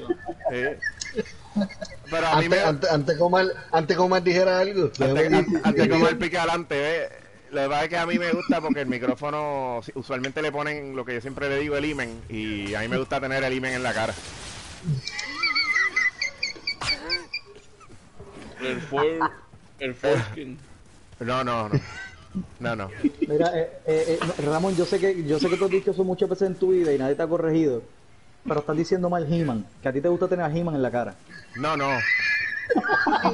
sí. Pero a mí Antes, me... antes, antes que Omar, antes Omar dijera algo, Antes, an- antes como el pica adelante. Lo que pasa es que a mí me gusta porque el micrófono, usualmente le ponen lo que yo siempre le digo, el imen, y a mí me gusta tener el imen en la cara. El for, el foreskin. No, no, no. No, no. Mira, eh, eh, eh, Ramón, yo sé que yo sé que tú has dicho eso muchas veces en tu vida y nadie te ha corregido, pero estás diciendo mal He-Man, que a ti te gusta tener a He-Man en la cara. No, no.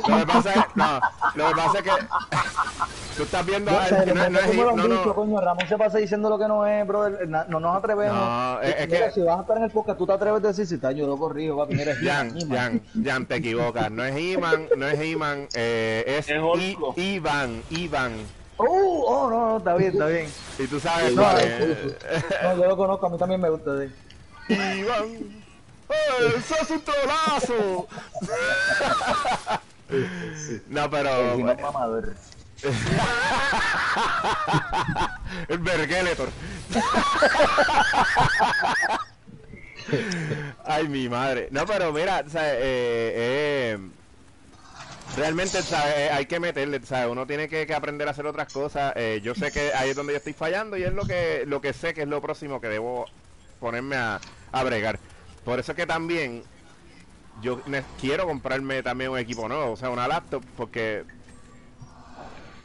Lo que pasa es, no, lo que pasa es que Tú estás viendo a- sé, no, los no es han no, no. dicho, coño, Ramón se pasa diciendo lo que no es, brother, na- no nos atrevemos. No, es- es Mira, que- si vas a estar en el podcast, tú te atreves a decir, si está, yo lo corrijo, papi, mira, es Jan, Jan, Jan, te equivocas. No es Iman, no es Iman, eh, es Es I- Orco. Iván, Iván. Oh, oh, no, no, está bien, está bien. Y tú sabes No, es- es. No, yo lo conozco, a mí también me gusta de Iván. ¡Eh, ¡Sos un trolazo! No, pero. El Bergeletor. Ay, mi madre. No, pero mira, eh, eh, realmente ¿sabes? hay que meterle, ¿sabes? uno tiene que, que aprender a hacer otras cosas. Eh, yo sé que ahí es donde yo estoy fallando y es lo que, lo que sé que es lo próximo que debo ponerme a, a bregar. Por eso es que también yo quiero comprarme también un equipo nuevo, o sea, una laptop, porque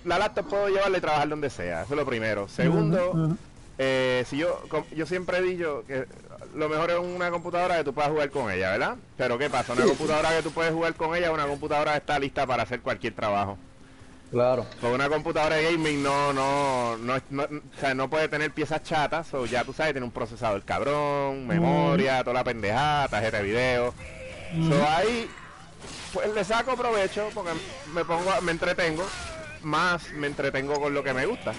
la laptop puedo llevarla y trabajar donde sea, eso es lo primero. Segundo, eh, si yo yo siempre he dicho que lo mejor es una computadora que tú puedas jugar con ella, ¿verdad? Pero ¿qué pasa? Una computadora que tú puedes jugar con ella, una computadora que está lista para hacer cualquier trabajo. Claro. Con una computadora de gaming no, no, no, no- o sea, no puede tener piezas chatas, o ya tú sabes, tiene un procesador cabrón, memoria, toda la pendejada, tarjeta de video. So ahí, pues le saco provecho porque me pongo, me entretengo, más me entretengo con lo que me gusta.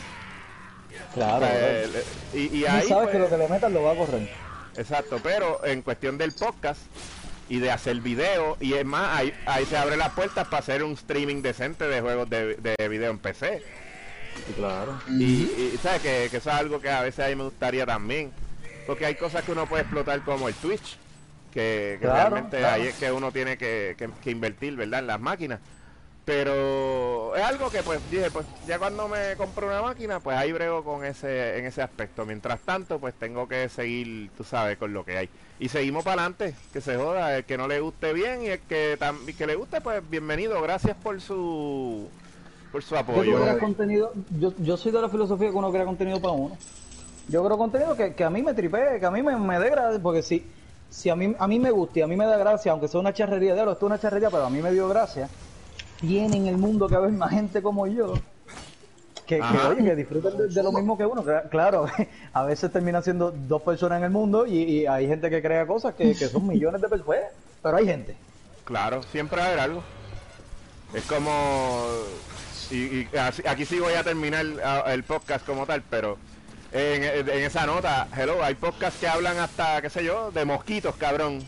Claro. El- y, y Y ahí, sabes pues, que lo que le metas lo va a correr. Exacto, pero en cuestión del podcast y de hacer video, y es más, ahí, ahí se abren las puertas para hacer un streaming decente de juegos de, de video en PC. claro. Y, y, sabes que, que eso es algo que a veces a mí me gustaría también. Porque hay cosas que uno puede explotar como el Twitch. Que, que Claro, realmente claro. ahí es que uno tiene que, que- que invertir, ¿verdad? En las máquinas. Pero es algo que pues dije, pues ya cuando me compro una máquina, pues ahí brego con ese, en ese aspecto. Mientras tanto, pues tengo que seguir, tú sabes, con lo que hay. Y seguimos para adelante, que se joda, el que no le guste bien y el que, y que le guste, pues bienvenido. Gracias por su, por su Yo, apoyo. creo contenido, yo, yo soy de la filosofía que uno crea contenido para uno. Yo creo contenido que, que a mí me tripee, que a mí me, me dé gracia, porque si, si a, mí, a mí me gusta y a mí me da gracia, aunque sea una charrería, de esto es una charrería, pero a mí me dio gracia, tiene en el mundo que haber más gente como yo, que, que, oye, que disfruten de, de lo mismo que uno. Claro, a veces termina siendo dos personas en el mundo y, y hay gente que crea cosas que, que son millones de personas, pero hay gente. Claro, siempre va a haber algo. Es como... Y, y así- aquí sí voy a terminar el podcast como tal, pero en, en esa nota, hello, hay podcasts que hablan hasta, qué sé yo, de mosquitos, cabrón.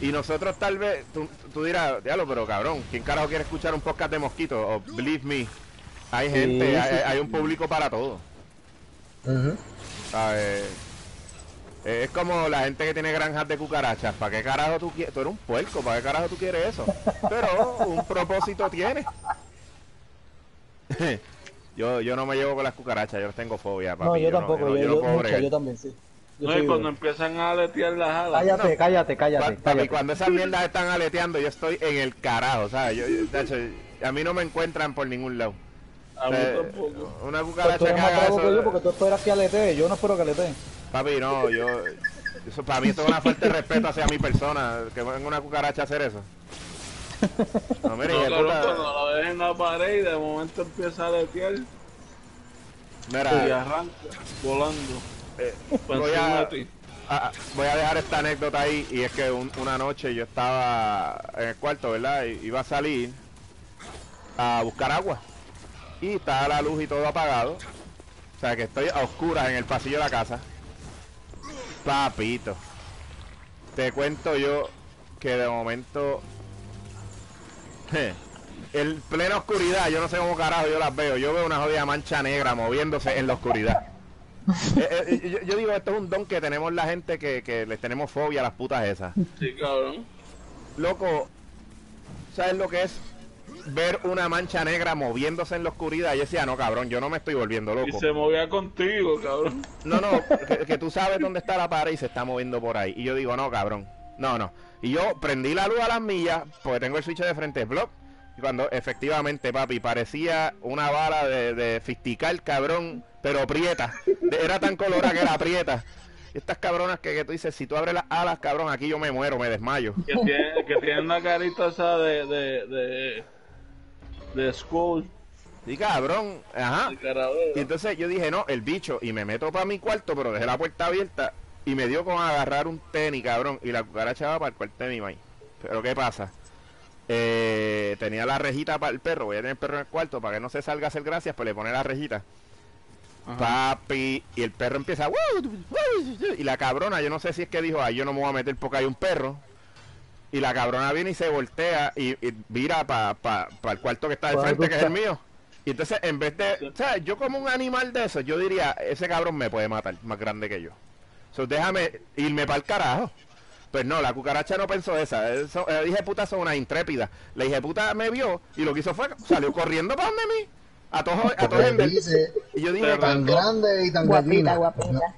Y nosotros tal vez, tú, tú dirás, diablo, pero cabrón, ¿quién carajo quiere escuchar un podcast de mosquitos? O believe me, hay Sí, gente, sí, hay, sí. hay un público para todo. ¿sabes? Es como la gente que tiene granjas de cucarachas. ¿Para qué carajo tú quieres? Tú eres un puerco, ¿para qué carajo tú quieres eso? Pero un propósito tiene. yo, yo no me llevo con las cucarachas, yo les tengo fobia, papi. no, yo, tampoco, no- yo, no yo- puedo mucho, yo también, sí. No, y cuando empiezan a aletear las alas. Cállate, cállate, cállate, Pa- papi, cállate. cuando esas mierdas están aleteando, yo estoy en el carajo, ¿sabes? Yo, yo- tacho, a mí no me encuentran por ningún lado. A mí Eh, tampoco. una Pues cucaracha que más haga bravo que yo eso. porque tú esperas que aletee, yo no espero que aletee. Papi, no, yo. Eso, para mí esto es una falta de respeto hacia mi persona, que venga una cucaracha a hacer eso. No, mire, No, de cabrón, puta, cuando lo ves en la pared y de momento empieza a aletear y mira, arranca volando. Eh, voy, a, voy a dejar esta anécdota ahí y es que un- una noche yo estaba en el cuarto, ¿verdad? Y iba a salir a buscar agua y estaba la luz y todo apagado. O sea que estoy a oscuras en el pasillo de la casa. Papito, te cuento yo que de momento, en plena oscuridad, yo no sé cómo carajo yo las veo. Yo veo una jodida mancha negra moviéndose en la oscuridad. Eh, eh, yo, yo digo, esto es un don que tenemos la gente que, que les tenemos fobia a las putas esas. Sí, cabrón. Loco, ¿sabes lo que es ver una mancha negra moviéndose en la oscuridad? Y yo decía, no, cabrón, yo no me estoy volviendo Y loco. se movía contigo, cabrón. No, no, que, que tú sabes dónde está la pared y se está moviendo por ahí. Y yo digo, no, cabrón. No, no. Y yo prendí la luz a las millas, porque tengo el switch de frente, block. Y cuando efectivamente, papi, parecía una bala de, de fistical, cabrón, pero prieta. Era tan colorada que era prieta. Estas cabronas que, que tú dices, si tú abres las alas, cabrón, aquí yo me muero, me desmayo. Que tiene, que tiene una carita esa de, de, de, de Skull. Sí, cabrón. Ajá. Y entonces yo dije, no, el bicho. Y me meto para mi cuarto, pero dejé la puerta abierta. Y me dio con agarrar un tenis, cabrón. Y la cucaracha va para el cuarto de mi maíz. Pero ¿qué pasa? Eh, tenía la rejita para el perro. Voy a tener el perro en el cuarto para que no se salga a hacer gracias. Pues le pone la rejita. Papi. Y el perro empieza. Y la cabrona, yo no sé si es que dijo, ay, yo no me voy a meter porque hay un perro. Y la cabrona viene y se voltea y, y vira para el cuarto que está de Pa' frente, que es el mío. Y entonces, en vez de. O sea, yo como un animal de eso, yo diría, ese cabrón me puede matar, más grande que yo. So, déjame irme para el carajo. Pues no, la cucaracha no pensó esa. Eso, dije puta son una intrépida. La dije puta me vio y lo que hizo fue salió corriendo para donde mí. A todos a todos en vez- dice Y yo dije, tan grande y tan Guapita,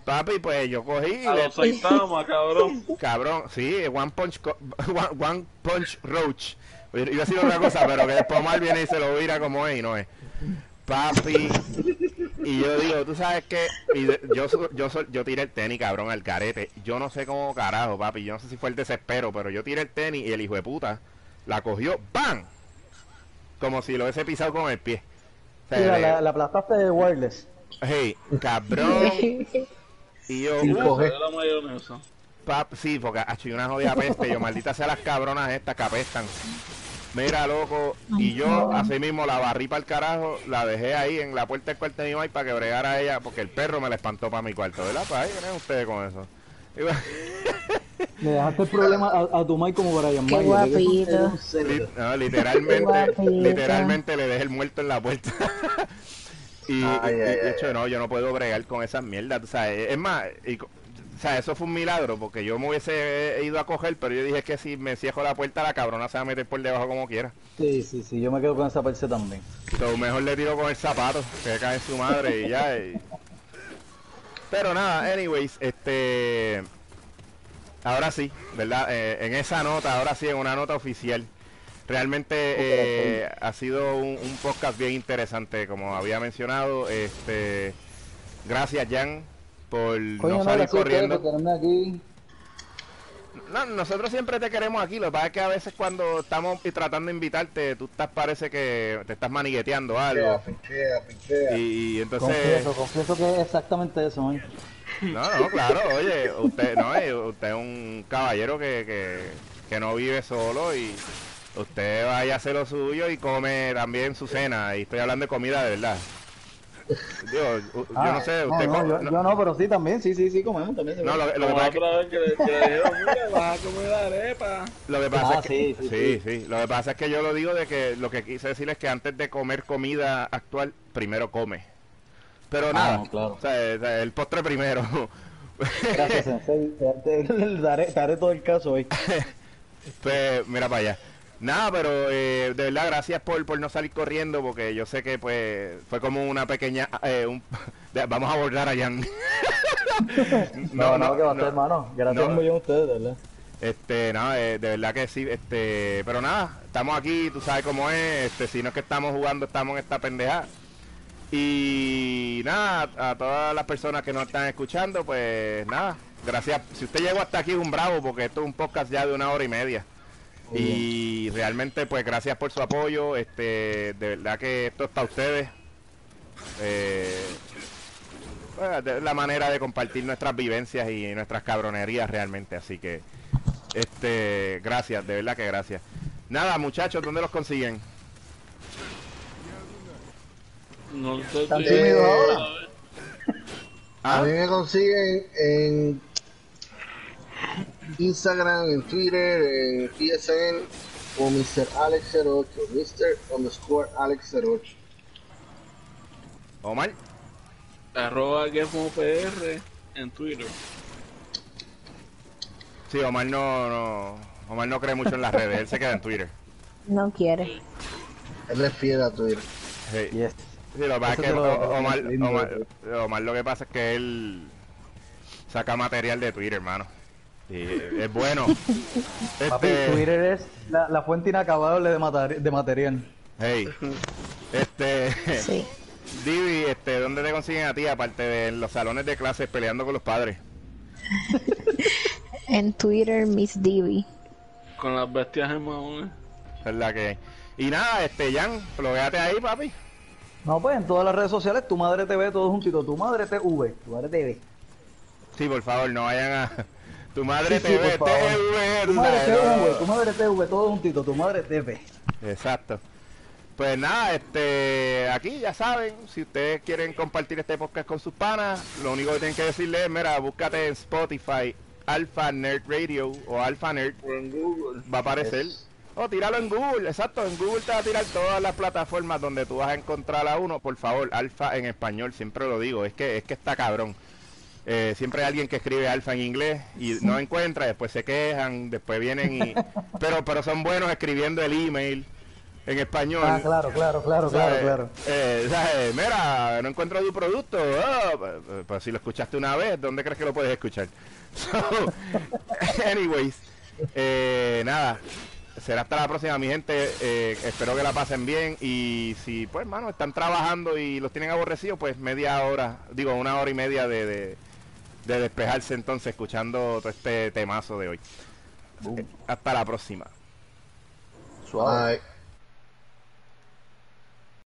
papi, pues yo cogí y A le los Saitama, cabrón. Cabrón, sí, One Punch, co- one, One Punch Roach. Iba a decir otra cosa, pero que después mal viene y se lo vira como es y no es. Papi. Y yo digo, tú sabes que yo, yo, so- yo tiré el tenis, cabrón, al carete. Yo no sé cómo carajo, papi. Yo no sé si fue el desespero, pero yo tiré el tenis y el hijo de puta la cogió, ¡bam! Como si lo hubiese pisado con el pie. Mira, la, la aplastaste de wireless. Hey, cabrón. Y yo, uh. Pap, sí, porque ha hecho una jodida peste. Yo, maldita sea las cabronas estas que apestan. Mira, loco. Y yo, así mismo, la barrí para el carajo. La dejé ahí en la puerta del cuarto de mi mamá para que bregara ella. Porque el perro me la espantó para mi cuarto. ¿Verdad? Pues ahí vienen ustedes con eso. Y bueno, Le dejaste el problema a, a tu Mike como Brian Qué Mayer. guapito. no, literalmente, Guapita. literalmente le dejé el muerto en la puerta. y, Ay, y- y, ay, de ay, hecho, no, yo no puedo bregar con esas mierdas. O sea, es más, y o sea, eso fue un milagro porque yo me hubiese ido a coger, pero yo dije que si me cierro la puerta, la cabrona se va a meter por debajo como quiera. Sí, sí, sí, yo me quedo con esa parte también. So, mejor le tiro con el zapato, que cae en su madre y ya. y- Pero nada, anyways, este. Ahora sí, ¿verdad? Eh, en esa nota, ahora sí, en una nota oficial. Realmente eh, ha sido un, un podcast bien interesante, como había mencionado. Este, gracias, Jan, por Coño, no salir corriendo. aquí. No, nosotros siempre te queremos aquí. Lo que pasa es que a veces cuando estamos tratando de invitarte, tú estás, parece que te estás manigueteando algo. Y, y entonces. Confieso, confieso que es exactamente eso, man. No, no, claro, oye, usted no eh, usted es un caballero que, que, que no vive solo y usted vaya a hacer lo suyo y come también su cena. Y estoy hablando de comida de verdad. Digo, u- yo no sé, usted no, yo, no- yo no, pero sí también, sí, sí, sí, comemos también. no, lo, que- lo que pasa la es que, lo que pasa Ah, es que- sí, sí, sí, sí, lo que pasa es que yo lo digo de que lo que quise decir es que antes de comer comida actual, primero come. Pero Ah, nada, no, claro. o sea, o sea, el postre primero. Gracias, Sensei. Te, te- daré, te haré todo el caso hoy. Pues mira para allá. Nada, pero eh, de verdad gracias por, por no salir corriendo porque yo sé que pues fue como una pequeña... eh, un- de- vamos a abordar a Jan. No, no, que va a ser, hermano. Gracias no. un millón a ustedes, de verdad. Este, no, eh, de verdad que sí, este, pero nada, estamos aquí, tú sabes cómo es, este, si no es que estamos jugando, estamos en esta pendeja. Y nada, a todas las personas que nos están escuchando, pues nada, gracias. Si usted llegó hasta aquí es un bravo, porque esto es un podcast ya de una hora y media. Y realmente, pues gracias por su apoyo, este, de verdad que esto es para ustedes. Eh, pues, de- la manera de compartir nuestras vivencias y nuestras cabronerías realmente, así que este, gracias, de verdad que gracias. Nada, muchachos, ¿dónde los consiguen? No sé ¿Están tímidos ahora? A ¿Ah? mí me consiguen en Instagram, en Twitter, en PSN o Mr. Alex08, Mr. underscore Alex08. Omar. Arroba GameOPR en Twitter. Sí, Omar no, no, Omar no cree mucho en las redes, él se queda en Twitter. No quiere. Él es fiel a Twitter. Sí. Yes. Sí, lo que pasa es Eso que te lo- O- Omar, Omar, Omar lo que pasa es que él saca material de Twitter, hermano. Y es bueno. Papi, Este, Twitter es la, la fuente inacabable de, de material. hey, este, Sí. Divi, este, ¿dónde te consiguen a ti aparte de en los salones de clases peleando con los padres? En Twitter, Miss Divi. Con las bestias en. ¿Verdad que? Y nada, este, Jan, véate ahí, papi. No, pues en todas las redes sociales, tu madre TV, todo juntito, tu madre TV, tu madre TV. Sí, por favor, no vayan a. Tu madre Sí, sí, TV, favor. TV, Tu madre. TV, tu madre TV, todo juntito, tu madre TV. Exacto. Pues nada, este, aquí ya saben, si ustedes quieren compartir este podcast con sus panas, lo único que tienen que decirle es, mira, búscate en Spotify Alpha Nerd Radio o Alpha Nerd, En Google. va a aparecer. O tíralo en Google, exacto, en Google te va a tirar todas las plataformas donde tú vas a encontrar a uno, por favor, Alfa en español, siempre lo digo, es que es que está cabrón. Eh, siempre hay alguien que escribe alfa en inglés y no encuentra, después se quejan, después vienen y... Pero, pero son buenos escribiendo el email en español. Ah, claro, claro, claro, claro, ¿Sabes? claro. Eh, ¿sabes? Mira, no encuentro tu producto. Pues, pues si lo escuchaste una vez, ¿dónde crees que lo puedes escuchar? So, anyways, eh, nada. Será hasta la próxima, mi gente. Eh, espero que la pasen bien. Y si, pues, hermano, están trabajando y los tienen aborrecidos, pues media hora, digo, una hora y media de, de, de despejarse entonces escuchando todo este temazo de hoy. Eh, hasta la próxima. Suave. Bye.